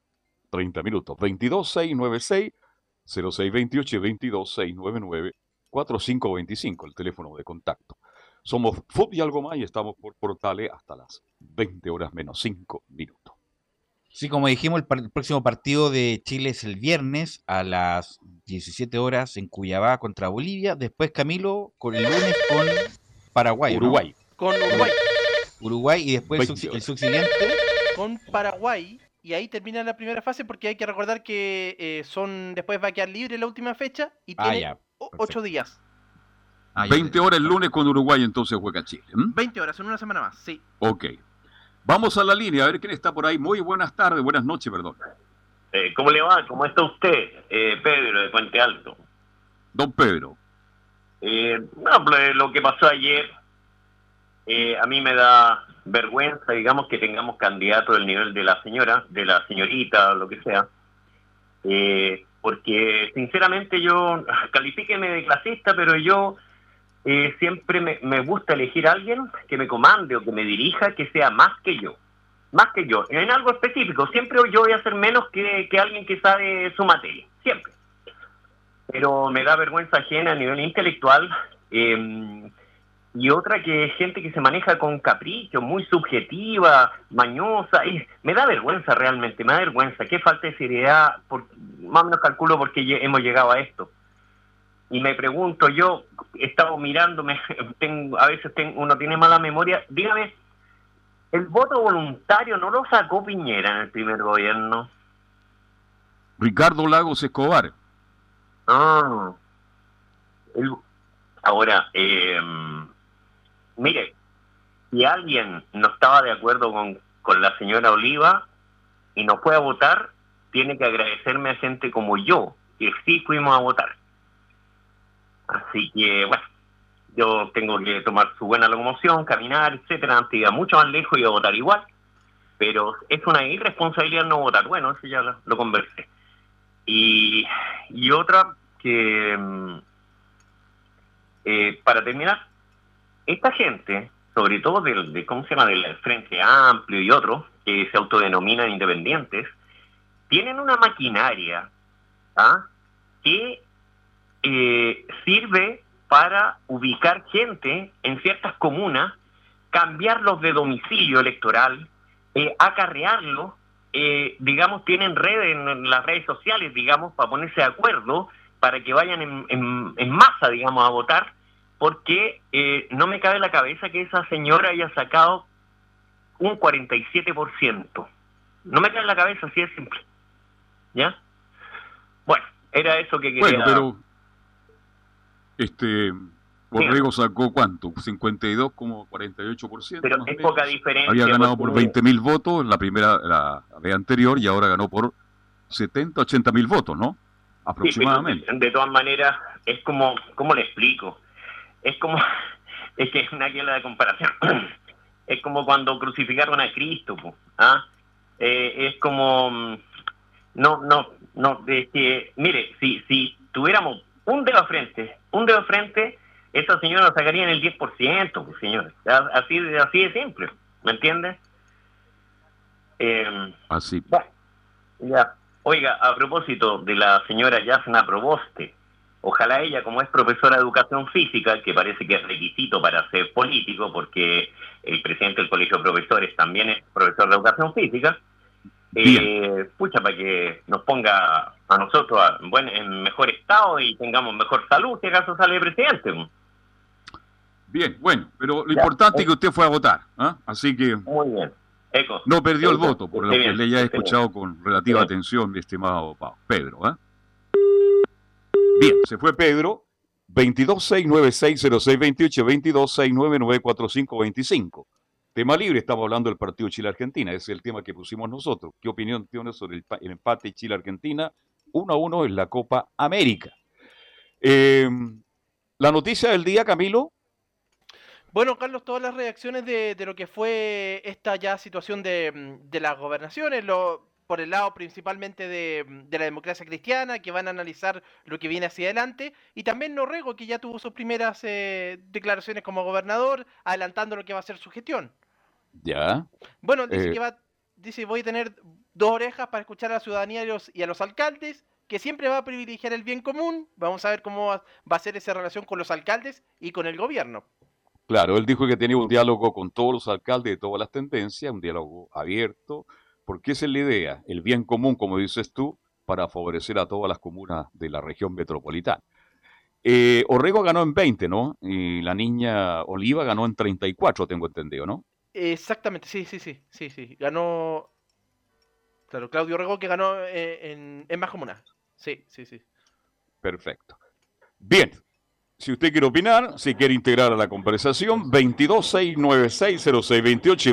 30 minutos. 22-696 0628 22 699 4525, el teléfono de contacto. Somos FUT y algo más y estamos por Portales hasta las 20 horas menos 5 minutos. Sí, como dijimos, el, próximo partido de Chile es el viernes a las 17 horas en Cuyabá contra Bolivia. Después Camilo con el lunes con Paraguay. Uruguay. Con Uruguay. Uruguay y después el subsiguiente. Con Paraguay y ahí termina la primera fase porque hay que recordar que eh, son después va a quedar libre la última fecha y ah, tiene ocho días. 20 ah, horas el lunes con Uruguay entonces juega Chile. 20 horas, en una semana más, sí. Ok. Vamos a la línea, a ver quién está por ahí. Muy buenas tardes, buenas noches, perdón. Eh, ¿Cómo le va? ¿Cómo está usted? Eh, Pedro, de Puente Alto. Don Pedro. no, pues, lo que pasó ayer a mí me da vergüenza, digamos, que tengamos candidato del nivel de la señora, de la señorita, lo que sea. Eh, porque sinceramente yo, <laughs> califíqueme de clasista, pero yo eh, siempre me, gusta elegir a alguien que me comande o que me dirija, que sea más que yo. Más que yo, en algo específico. Siempre yo voy a ser menos que, que alguien que sabe su materia, siempre. Pero me da vergüenza ajena a nivel intelectual. Eh, y otra que es gente que se maneja con capricho, muy subjetiva, mañosa. Y me da vergüenza realmente, me da vergüenza. Qué falta de seriedad, por, más o menos calculo por qué hemos llegado a esto. Y me pregunto, yo he estado mirándome, <laughs> tengo, a veces tengo, uno tiene mala memoria. Dígame, ¿el voto voluntario no lo sacó Piñera en el primer gobierno? Ricardo Lagos Escobar. Ah. ahora, eh, mire, si alguien no estaba de acuerdo con, la señora Oliva y no fue a votar, tiene que agradecerme a gente como yo, que sí fuimos a votar. Así que, bueno, yo tengo que tomar su buena locomoción, caminar, etcétera, antes iba mucho más lejos y a votar igual, pero es una irresponsabilidad no votar. Bueno, eso ya lo, conversé. Y, y otra que, mm, eh, para terminar, esta gente, sobre todo del, de, ¿cómo se llama?, del Frente Amplio y otros, que se autodenominan independientes, tienen una maquinaria ¿ah? que eh, sirve para ubicar gente en ciertas comunas, cambiarlos de domicilio electoral, eh, acarrearlos, eh, digamos, tienen redes en, las redes sociales, digamos, para ponerse de acuerdo, para que vayan en, en masa, digamos, a votar, porque eh, no me cabe en la cabeza que esa señora haya sacado un 47%. No me cabe en la cabeza, así de simple. ¿Ya? Bueno, era eso que quería... Bueno, pero este Borrego sacó cuánto? 52,48%. Pero es poca diferencia. Había ganado por porque- 20.000 votos en la primera, la vez anterior y ahora ganó por 70, 80.000 votos, ¿no? Aproximadamente. de todas maneras, es como, ¿cómo le explico? Es como, <laughs> es que es una que la comparación. <clears throat> Es como cuando crucificaron a Cristo, ¿ah? Eh, es como, mm, no, no, no, es que, mire, si, si tuviéramos un dedo a frente, un dedo a frente, esa señora sacaría en el 10%, pues, señores. Así, de- así de simple, ¿me entiendes? Eh, Así. bueno, ya. Oiga, a propósito de la señora Yasna Proboste, ojalá ella, como es profesora de educación física, que parece que es requisito para ser político, porque el presidente del Colegio de Profesores también es profesor de educación física, eh, pucha, para que nos ponga a nosotros a- bueno, en mejor estado y tengamos mejor salud, si acaso sale presidente. Bien, bueno, pero lo Ya, importante eh. es que usted fue a votar, ¿ah? así que Muy bien. Eco. no perdió el voto, por lo que bien, le haya bien. escuchado con relativa Bien. atención, mi estimado Pedro. ¿ah? Bien, se fue Pedro. 2269600628, 2269945525. Tema libre, estamos hablando del partido Chile-Argentina, ese es el tema que pusimos nosotros. ¿Qué opinión tiene sobre el, pa- el empate Chile-Argentina? 1 a 1 en la Copa América. Eh, la noticia del día, Camilo, Bueno, Carlos, todas las reacciones de, lo que fue esta ya situación de, de las gobernaciones, lo, por el lado principalmente de, mm, de la democracia cristiana, que van a analizar lo que viene hacia adelante, y también Norrego, que ya tuvo sus primeras eh, declaraciones como gobernador, adelantando lo que va a ser su gestión. ya. Bueno, dice Eh. que va, dice voy a tener dos orejas para escuchar a la ciudadanía y, los- y a los alcaldes, que siempre va a privilegiar el bien común. Vamos a ver cómo va, va a ser esa relación con los alcaldes y con el gobierno. Claro, él dijo que tenía un diálogo con todos los alcaldes de todas las tendencias, un diálogo abierto, porque esa es la idea, el bien común, como dices tú, para favorecer a todas las comunas de la región metropolitana. Eh, Orrego ganó en 20, ¿no? Y la niña Oliva ganó en 34, tengo entendido, ¿no? Exactamente, sí, sí, sí, sí, sí. Ganó, claro, Claudio Rego que ganó eh, en, en más comunas. Sí, sí, sí. Perfecto. Bien, si usted quiere opinar, si quiere integrar a la conversación, 22-696-0628 y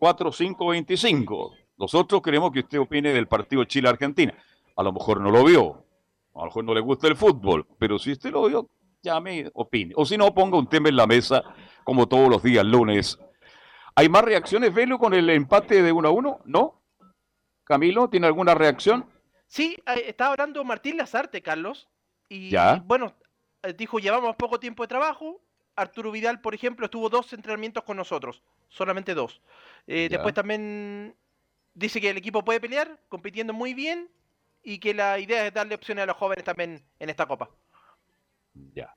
22-699-4525. Nosotros queremos que usted opine del partido Chile-Argentina. A lo mejor no lo vio, a lo mejor no le gusta el fútbol, pero si usted lo vio, llame, opine. O si no, ponga un tema en la mesa, como todos los días, lunes. ¿Hay más reacciones, Velo, con el empate de 1 a 1? ¿No? Camilo, ¿tiene alguna reacción? Sí, eh, estaba hablando Martín Lazarte, Carlos. Y Ya. bueno, eh, dijo, llevamos poco tiempo de trabajo. Arturo Vidal, por ejemplo, estuvo dos entrenamientos con nosotros, solamente dos. Eh, después también dice que el equipo puede pelear, compitiendo muy bien, y que la idea es darle opciones a los jóvenes también en esta copa. Ya.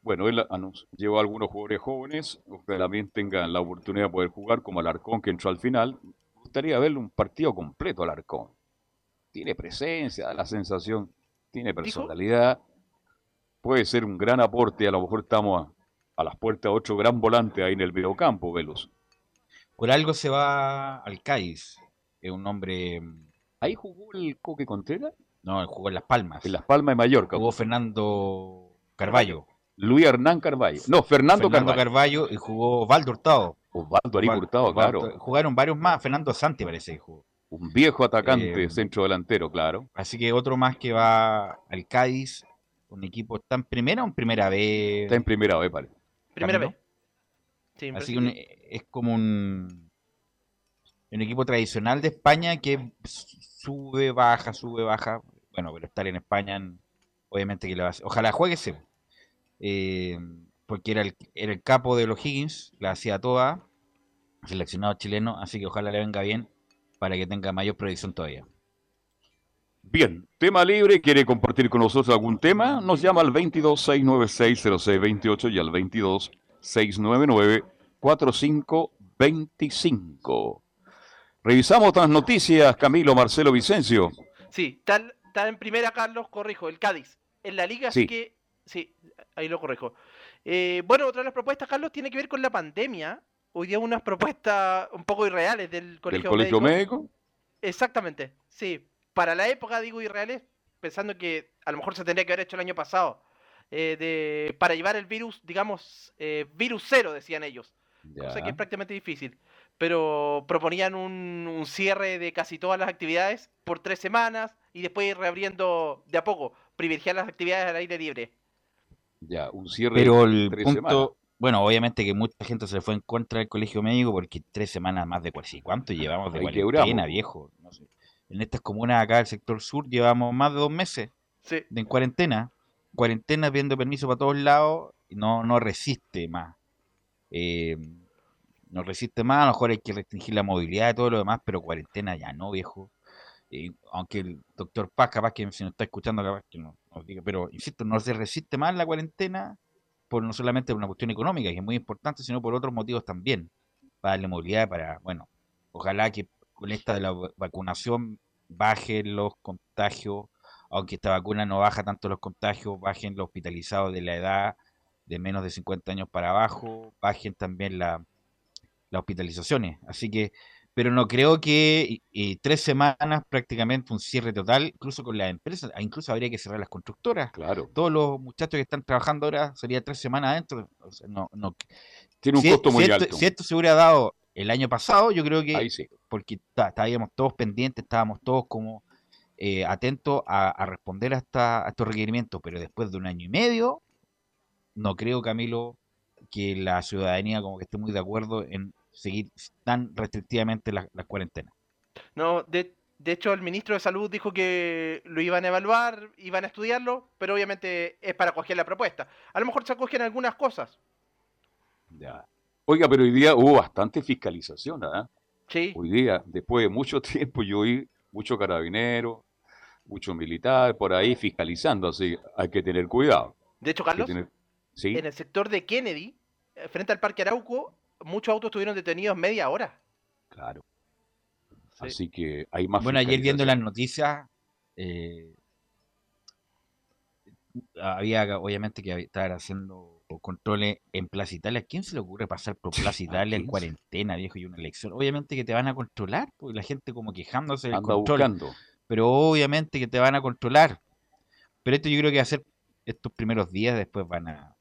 Bueno, él anunció- llevó a algunos jugadores jóvenes, que también tengan la oportunidad de poder jugar, como Alarcón, que entró al final. Me gustaría verle un partido completo al Alarcón. Tiene presencia, da la sensación, tiene personalidad. Puede ser un gran aporte, a lo mejor estamos a, las puertas otro gran volante ahí en el mediocampo, Velos. Por algo se va al Cádiz. Es un hombre. ¿Ahí jugó el Coque Contreras? No, jugó en Las Palmas. En Las Palmas de Mallorca. Jugó Fernando Carballo. Luis Hernán Carballo. No, Fernando, Fernando Carballo. Carballo y jugó Valdo Hurtado. Osvaldo Ari Hurtado, claro. Osvaldo- Jugaron varios más. Fernando Santi parece que jugó. Un viejo atacante, Eh, centro delantero, claro. Así que otro más que va al Cádiz. Un equipo está en primera o en primera vez. Está en primera vez, parece. Primera vez. Sí, Así que un- es como un, un equipo tradicional de España que sube, baja, sube, baja. Bueno, pero estar en España, obviamente que le va a hacer- Ojalá juegue ese. eh, porque era el, era el capo de los Higgins, la hacía toda, seleccionado chileno, así que ojalá le venga bien para que tenga mayor proyección todavía. Bien, tema libre, quiere compartir con nosotros algún tema, nos llama al 22-696-0628 y al 22-699-4525. Revisamos otras noticias, Camilo, Marcelo, Vicencio. Sí, está, está en primera, Carlos, corrijo, el Cádiz. En la liga, Sí. así que. Sí, ahí lo corrijo. Eh, bueno, otra de las propuestas, Carlos, tiene que ver con la pandemia. Hoy día unas propuestas un poco irreales del ¿Del colegio, Colegio médico. Médico? Exactamente, sí. Para la época, digo, irreales, pensando que a lo mejor se tendría que haber hecho el año pasado, eh, de, para llevar el virus, digamos, eh, virus cero, decían ellos. Cosa que Ya. es prácticamente difícil. Pero proponían un, un cierre de casi todas las actividades por tres semanas y después ir reabriendo de a poco, privilegiar las actividades al aire libre. Ya, un cierre Pero de el tres punto, semanas. bueno, obviamente que mucha gente se le fue en contra del colegio médico porque tres semanas más de cuarentena. ¿Cuánto llevamos de Ahí cuarentena, quebramos. viejo? En estas comunas acá del sector sur llevamos más de dos meses Sí. de en cuarentena. Cuarentena pidiendo permiso para todos lados y no, no resiste más. Eh, no resiste más, a lo mejor hay que restringir la movilidad y todo lo demás, pero cuarentena ya no, viejo. Eh, aunque el doctor Paz, capaz que si nos está escuchando, capaz que no, nos diga, pero insisto, no se resiste más la cuarentena por no solamente por una cuestión económica, que es muy importante, sino por otros motivos también, para darle movilidad, para, bueno, ojalá que esta de la va- vacunación bajen los contagios, aunque esta vacuna no baja tanto los contagios, bajen los hospitalizados de la edad de menos de 50 años para abajo, bajen también la, las hospitalizaciones. Así que, pero no creo que eh, tres semanas prácticamente un cierre total, incluso con las empresas, ah, incluso habría que cerrar las constructoras. Claro. Todos los muchachos que están trabajando ahora sería tres semanas adentro. o sea, no, no. Tiene un Si- costo muy si esto, alto. si esto se hubiera dado el año pasado, yo creo que sí. porque está- estábamos todos pendientes, estábamos todos como eh, atentos a, a responder a, esta- a estos requerimientos, pero después de un año y medio, no creo, Camilo, que la ciudadanía como que esté muy de acuerdo en seguir tan restrictivamente las las cuarentenas. No, de, de hecho, el ministro de Salud dijo que lo iban a evaluar, iban a estudiarlo, pero obviamente es para acoger la propuesta. A lo mejor se acogen algunas cosas. Ya. Oiga, pero hoy día hubo bastante fiscalización, ¿ah? Sí. Hoy día, después de mucho <laughs> tiempo, yo oí mucho carabinero, mucho militar por ahí fiscalizando, así hay que tener cuidado. De hecho, Carlos, tener- Sí, en el sector de Kennedy, eh, frente al Parque Arauco, muchos autos estuvieron detenidos media hora. claro. Sí. Así que hay más Bueno, ayer viendo las noticias, eh, había obviamente que estaban haciendo controles en Plaza Italia. ¿A quién se le ocurre pasar por Plaza Italia en cuarentena, viejo, y una elección? Obviamente que te van a controlar, porque la gente como quejándose del Anda control, buscando. pero obviamente que te van a controlar. Pero esto yo creo que va a ser estos primeros días, después van a,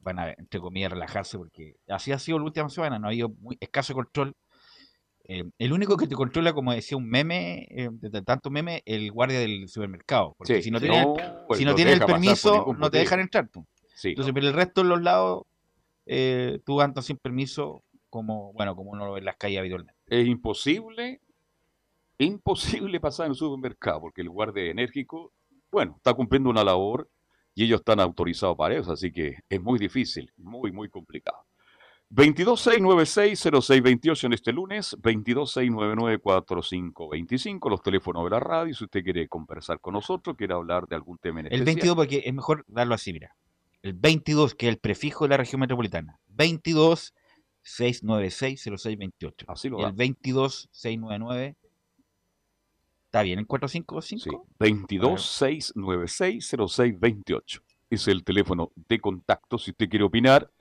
van a, entre comillas, relajarse, porque así ha sido la última semana, no ha habido muy escaso control. Eh, el único que te controla, como decía un meme, eh, de tanto meme, el guardia del supermercado. Porque Sí, si no sí. tienes, No, pues si no tienes el permiso, no te dejan entrar. po. Sí, Entonces, pero el resto de los lados, eh, tú andas sin permiso, como bueno como uno lo ve en las calles habitualmente. es imposible, imposible pasar en el supermercado, porque el guardia enérgico, bueno, está cumpliendo una labor y ellos están autorizados para eso, así que es muy difícil, muy, muy complicado. 226960628 en este lunes, 226994525, los teléfonos de la radio, si usted quiere conversar con nosotros, quiere hablar de algún tema en El especial. 22, porque es mejor darlo así, mira. El 22, que es el prefijo de la región metropolitana. 22 696 0628. Así lo da. el 22 699. ¿Está bien el 455? Sí, 22-696-0628. Es el teléfono de contacto si usted quiere opinar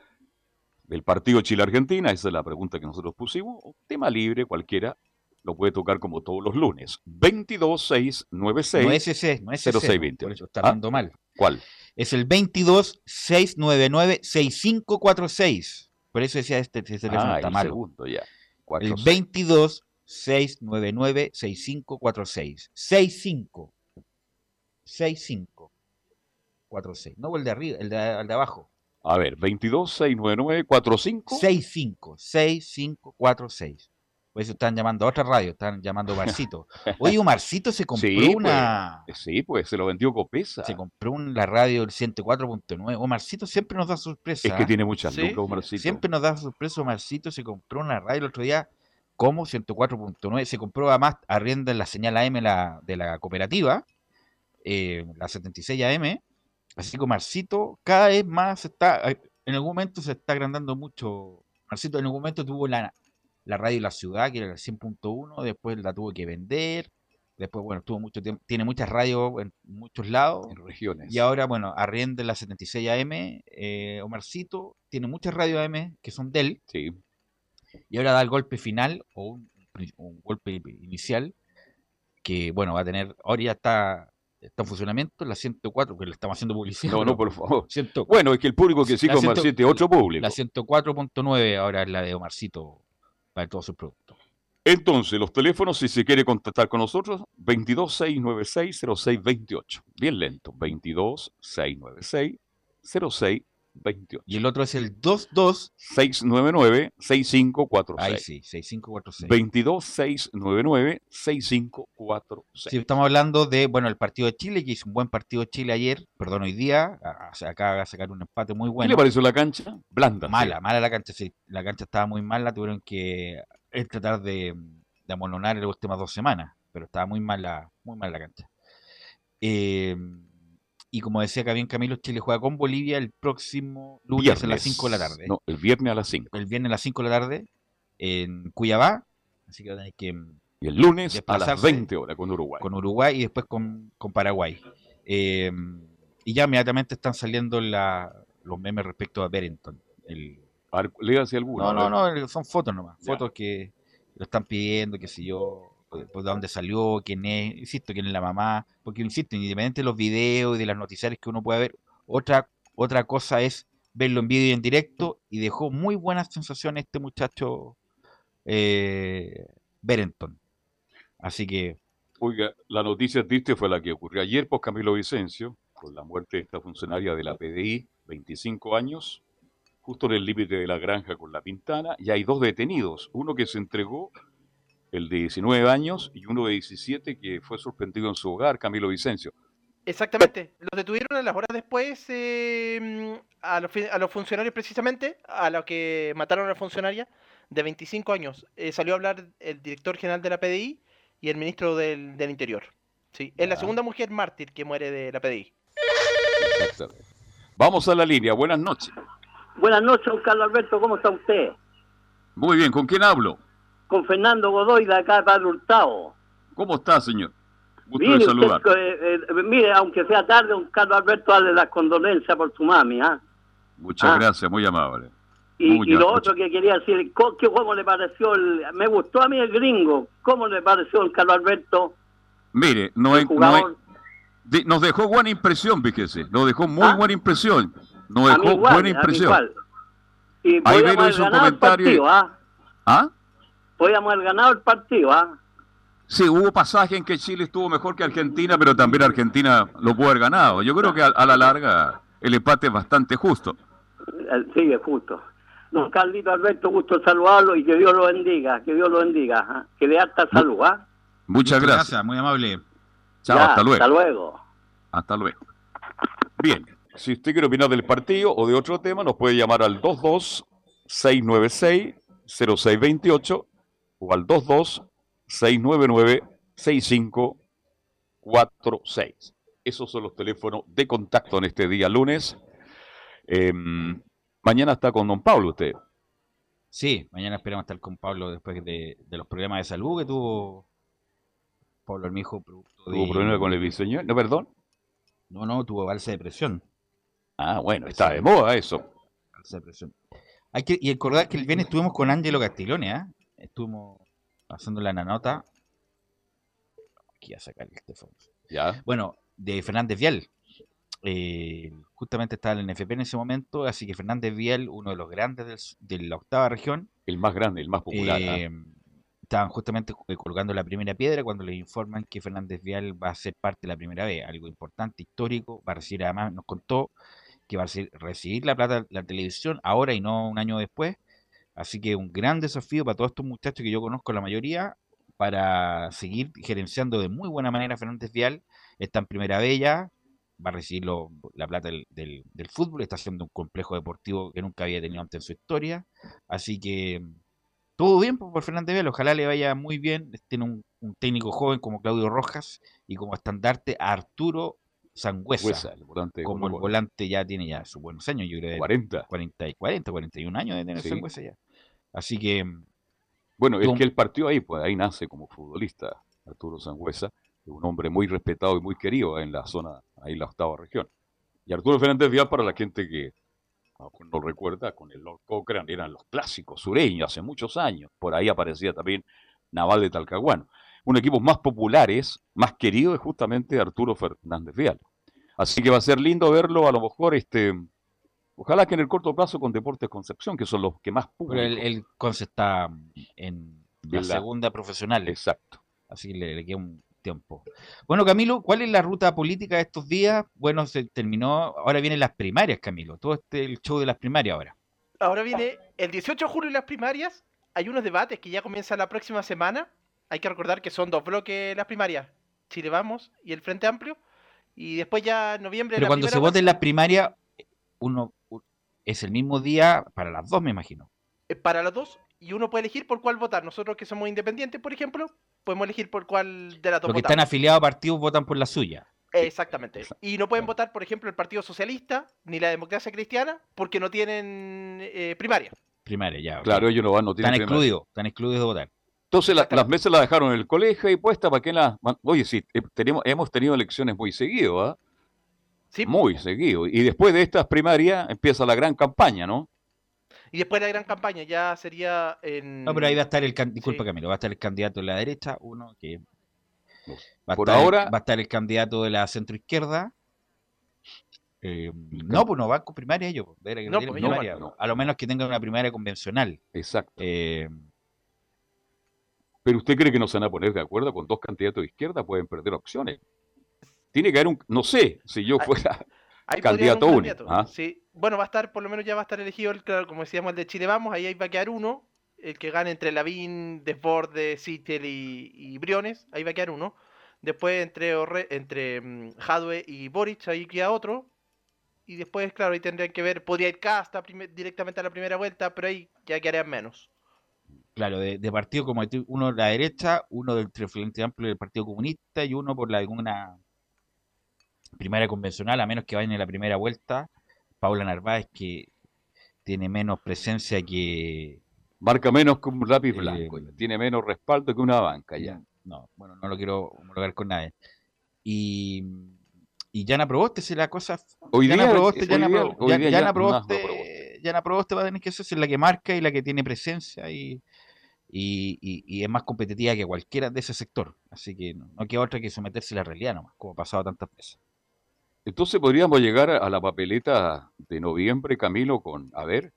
del partido Chile-Argentina. Esa es la pregunta que nosotros pusimos. Tema libre, cualquiera. Lo puede tocar como todos los lunes. 22-696. No es ese, no es ese. 0628. Por eso está ¿Ah? hablando mal. ¿Cuál? Es el 22 699 6546. Por eso decía este, este teléfono Ah, está el malo. segundo ya. El 46. 22 699 6546. 65. 65. 46. No el de arriba, el de, el de abajo. A ver, 22-699-45. 65. 6546. Por eso están llamando a otra radio, están llamando <laughs> a Marcito. Oye, Marcito se compró Sí, una. pues, sí, pues se lo vendió Copesa. Se compró un- la radio del 104.9. Omarcito siempre nos da sorpresa. Es que tiene muchas Sí, lucas, Omarcito. Siempre nos da sorpresa. Omarcito se compró una radio el otro día. como 104.9. Se compró además, arrienda en la señal AM la, de la cooperativa, eh, la 76 AM. Así que Marcito cada vez más está. eh, En algún momento se está agrandando mucho. Marcito en algún momento tuvo la, la radio de la ciudad, que era el 100.1. Después la tuvo que vender. Después, bueno, tuvo mucho tiempo. Tiene muchas radios en muchos lados. En regiones. Y ahora, bueno, arrienda la 76 AM. Eh, Omarcito tiene muchas radios AM que son de él. Sí. Y ahora da el golpe final, o un, golpe inicial, que, bueno, va a tener, ahora ya está, está en funcionamiento, la 104, que le estamos haciendo publicidad. No, no, por favor. 100 Bueno, es que el público que ciento- Siete es otro público. La 104.9 ahora es la de Omarcito para todos sus productos. Entonces, los teléfonos, si se quiere contactar con nosotros, 226960628. Bien lento, 226960628. Y el otro es el 22, 699-6546. ahí sí, 6546. 22699-6546. Sí, estamos hablando de, bueno, el partido de Chile, que hizo un buen partido de Chile ayer, perdón, hoy día, acaba de sacar un empate muy ¿Qué bueno. le pareció la cancha? Blanda. Mala, mala la cancha, sí. La cancha estaba muy mala, tuvieron que eh, tratar de, de amononar en las últimas dos semanas, pero estaba muy mala, muy mala la cancha. Eh, y como decía acá bien Camilo, Chile juega con Bolivia el próximo lunes a las 5 de la tarde. No, el viernes a las 5. El viernes a las 5 de la tarde en Cuyabá, así que tener que Y el lunes a las desplazarse 20 horas con Uruguay. con Uruguay y después con, con Paraguay. Eh, y ya inmediatamente están saliendo la- los memes respecto a Berenton. El, léase alguno. no, no, no, son fotos nomás. Ya. Fotos que lo están pidiendo, que si yo, de dónde salió, quién es, insisto, quién es la mamá. Porque, insisto, independiente de los videos y de las noticiarias que uno puede ver, otra, otra cosa es verlo en vídeo y en directo. Y dejó muy buenas sensaciones este muchacho eh, Berenton. Así que Oiga, la noticia triste fue la que ocurrió ayer por Camilo Vicencio, con la muerte de esta funcionaria de la PDI, 25 años, justo en el límite de la granja con la Pintana, y hay dos detenidos, uno que se entregó, el de 19 años, y uno de 17 que fue sorprendido en su hogar, Camilo Vicencio. Exactamente. Los detuvieron a las horas después eh, a, los, fi- a los funcionarios precisamente, a los que mataron a la funcionaria de 25 años. Eh, salió a hablar el director general de la PDI y el ministro del, del Interior. Sí, es la segunda mujer mártir que muere de la PDI. Exactamente. Vamos a la línea, buenas noches. Buenas noches, don Carlos Alberto, ¿cómo está usted? Muy bien, ¿con quién hablo? Con Fernando Godoy de acá, Padre Hurtado. ¿Cómo está, señor? Gusto Mire, de usted, saludar. eh, eh, mire, aunque sea tarde, don Carlos Alberto, darle las condolencias por su mami, ¿ah? Muchas Ah. gracias, muy amable. Y, lo otro que quería decir, que ¿cómo le pareció? el- me gustó a mí el gringo. ¿Cómo le pareció don Carlos Alberto? Mire, no el hay, no hay- jugador? de- nos dejó buena impresión, fíjese. Nos dejó muy ¿Ah? buena impresión. Nos dejó igual, buena impresión. Ahí haber hizo un el comentario partido, ¿ah? ¿Ah? Podíamos haber ganado el partido, ¿ah? Sí, hubo pasaje en que Chile estuvo mejor que Argentina, pero también Argentina lo pudo haber ganado. Yo creo que a, a la larga el empate es bastante justo. Eh, Sí, es justo. Don Carlito Alberto, gusto saludarlo y que Dios lo bendiga, que Dios lo bendiga, ¿ah? que de alta salud, ¿ah? Muchas gracias. muy amable. Chao, Ya, hasta luego. Hasta luego. Hasta luego. Bien, si usted quiere opinar del partido o de otro tema, nos puede llamar al 22-696-0628 o al 22-699-6546. Esos son los teléfonos de contacto en este día lunes. Em, mañana está con don Pablo usted. Sí, mañana esperamos estar con Pablo después de, de los problemas de salud que tuvo Pablo producto ¿Tuvo de- problema con el diseño? No, perdón. No, no, tuvo alza de presión. Ah, bueno, está de moda eso. Alza de presión. Hay que, y recordar que el viernes estuvimos con Angelo Castiglione, ¿ah? Estuvimos haciendo la nota. Aquí a sacar el teléfono. Ya. Bueno, de Fernández Vial. Eh, justamente estaba en el NFP en ese momento, así que Fernández Vial, uno de los grandes del de la octava región, El más grande, el más popular. ¿ah? eh, estaban justamente eh, colgando la primera piedra cuando les informan que Fernández Vial va a ser parte de la primera vez, algo importante, histórico, va a recibir además, nos contó que va a recibir, la plata la televisión ahora y no un año después, así que un gran desafío para todos estos muchachos que yo conozco la mayoría, para seguir gerenciando de muy buena manera a Fernández Vial, está en primera ya, va a recibir lo- la plata del, del- del fútbol, está haciendo un complejo deportivo que nunca había tenido antes en su historia, así que todo bien por Fernández Vial, ojalá le vaya muy bien, tiene un, un técnico joven como Claudio Rojas y como estandarte a Arturo Sangüesa, Huesa, el volante de como el volante ya tiene ya sus buenos años, yo creo que 40. 40, y- 40, 41 años de tener Sí. Sangüesa ya. Así que Bueno, es que él partió ahí, pues ahí nace como futbolista Arturo Sangüesa, es un hombre muy respetado y muy querido en la zona, ahí en la octava región. Y Arturo Fernández Vial, para la gente que no recuerda, con el Lord Cochrane eran los clásicos sureños hace muchos años. Por ahí aparecía también Naval de Talcahuano. uno de los equipos más populares, más queridos, es justamente Arturo Fernández Vial. Así que va a ser lindo verlo, a lo mejor, este, ojalá que en el corto plazo con Deportes Concepción, que son los que más Pero el, el Conce está en la, segunda profesional. Exacto. Así que le, le queda un tiempo. Bueno, Camilo, ¿cuál es la ruta política de estos días? Bueno, se terminó, ahora vienen las primarias, Camilo. Todo este el show de las primarias ahora. Ahora viene el 18 de julio y las primarias. Hay unos debates que ya comienzan la próxima semana. Hay que recordar que son dos bloques las primarias. Chile Vamos y el Frente Amplio. Y después ya en noviembre Pero la cuando se primera vote en las primarias, uno es el mismo día para las dos, me imagino. eh, para los dos y uno puede elegir por cuál votar. Nosotros que somos independientes, por ejemplo, podemos elegir por cuál de las dos Los que votamos. están afiliados a partidos votan por la suya. Exactamente. Y no pueden votar, por ejemplo, el Partido Socialista ni la Democracia Cristiana porque no tienen eh, primaria. Primaria, ya. Claro, ellos no van, no tienen Están primaria. excluidos, están excluidos de votar. Entonces la- las mesas las dejaron en el colegio y puesta para que las... Oye, sí, eh, tenemos, hemos tenido elecciones muy seguido, ¿ah? Sí. Muy seguido. Y después de estas primarias empieza la gran campaña, ¿no? Y después la gran campaña ya sería en... No, pero ahí va a estar el can- disculpa Sí. Camilo, va a estar el candidato de la derecha, uno que va a, Por estar, el- ahora- va a estar el candidato de la centroizquierda. Eh, no, pues no van con primaria ellos. pues, No, tienen pues primaria, van, no. A lo menos que tengan una primaria convencional. Exacto. Eh, Pero usted cree que no se van a poner de acuerdo con dos candidatos de izquierda, pueden perder opciones. Tiene que haber un, no sé, si yo fuera <laughs> Ahí candidato único. ¿ah? Sí. Bueno, va a estar, por lo menos ya va a estar elegido, el, claro, como decíamos, el de Chile Vamos, ahí va a quedar uno, el que gane entre Lavín, Desborde, Sitel y, y Briones, ahí va a quedar uno. Después entre, Orre- entre mm, Jadwe y Boric, ahí queda otro. Y después, claro, ahí tendrían que ver, podría ir Casta directamente a la primera vuelta, pero ahí ya quedarían menos. claro, de, de partido como uno de la derecha, uno del Frente Amplio del Partido Comunista y uno por la alguna primaria convencional, a menos que vayan en la primera vuelta. Paula Narváez, que tiene menos presencia que. Marca menos que un lápiz Eh, blanco, ya, tiene menos respaldo que una banca ya. No, bueno, no lo quiero homologar con nadie. Y, y Yana Proboste, si la cosa. Hoy Yana día- Proboste, hoy Yana, día- Pro- hoy Ya- día Yana Proboste, no Proboste. Yana Proboste va a tener que ser es la que marca y la que tiene presencia y, y, y- y es más competitiva que cualquiera de ese sector. Así que no, no queda otra que someterse a la realidad nomás, como ha pasado tantas veces. Entonces podríamos llegar a la papeleta de noviembre, Camilo, con, a ver,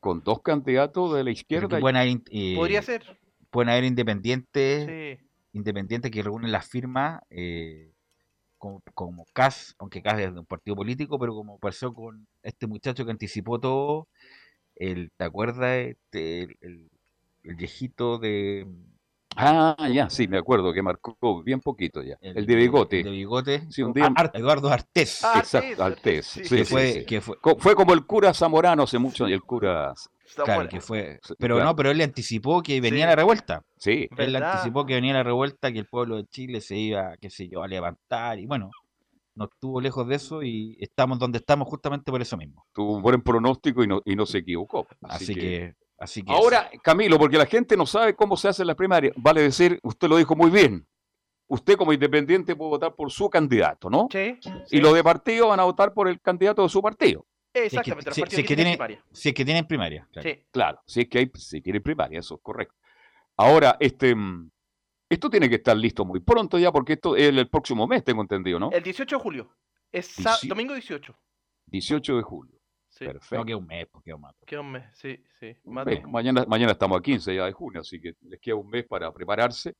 con dos candidatos de la izquierda. pueden haber, eh, Podría ser. pueden haber independientes, Sí. independientes que reúnen las firmas, eh, como, como CAS, aunque CAS es de un partido político, pero como pasó con este muchacho que anticipó todo, el, ¿te acuerdas? Este, el, el- el viejito de... Ah, ya, sí, me acuerdo que marcó bien poquito ya. El, de El de bigote. bigote. Sí, un día- Ar- Eduardo Artés. Exacto, Altés. sí. Sí, que, sí, fue, sí. que fue, Co- Fue como el cura Zamorano hace mucho, y el cura... Claro, que fue, pero claro. no, pero él le anticipó que venía Sí. la revuelta. Sí, Él le anticipó que venía la revuelta, que el pueblo de Chile se iba, qué sé yo, a levantar y bueno, no estuvo lejos de eso y estamos donde estamos justamente por eso mismo. tuvo un buen pronóstico y no, y no se equivocó. Así, que, así que Ahora, Camilo, porque la gente no sabe cómo se hacen las primarias, vale decir, usted lo dijo muy bien. Usted como independiente puede votar por su candidato, ¿no? Sí, Y los de partido van a votar por el candidato de su partido. Exactamente, los si- es que tienen tiene- primaria. si es que tienen primaria. claro. Sí. Claro, si es que hay, si tiene primaria, eso es correcto. Ahora, este, mm, esto tiene que estar listo muy pronto ya, porque esto es el, el próximo mes, tengo entendido, ¿no? El 18 de julio. Es domingo 18. 18 de julio. Sí. Perfecto. No, que un mes, porque un mes. Qué un mes, sí, sí. Mañana, mañana estamos a 15 ya de junio, así que les queda un mes para prepararse.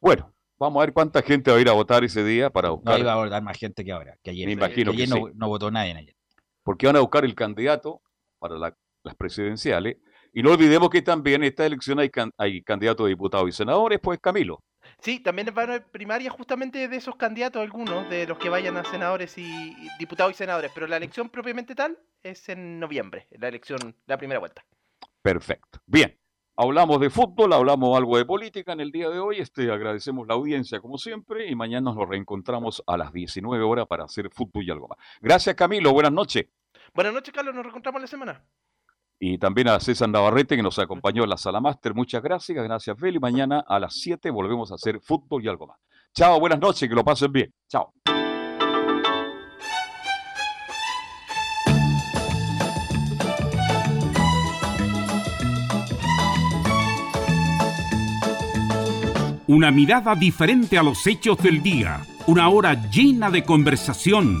Bueno, vamos a ver cuánta gente va a ir a votar ese día para No buscar, iba a votar más gente que ahora, que ayer. Me que imagino que ayer no, sí. no votó nadie ayer. porque van a buscar el candidato para la- las presidenciales. Y no olvidemos que también en esta elección hay, can- hay candidatos a diputados y senadores, pues Camilo. Sí, también van a haber primarias justamente de esos candidatos, algunos de los que vayan a senadores y diputados y senadores, pero la elección propiamente tal es en noviembre, la elección, la primera vuelta. Perfecto. Bien, hablamos de fútbol, hablamos algo de política en el día de hoy. Este, agradecemos la audiencia como siempre y mañana nos reencontramos a las 19 horas para hacer fútbol y algo más. Gracias Camilo, buenas noches. Buenas noches, Carlos, nos reencontramos la semana. Y también a César Navarrete que nos acompañó en la sala máster. Muchas gracias, gracias Feli. Mañana a las 7 volvemos a hacer fútbol y algo más. Chao, buenas noches, que lo pasen bien. Chao. Una mirada diferente a los hechos del día. Una hora llena de conversación,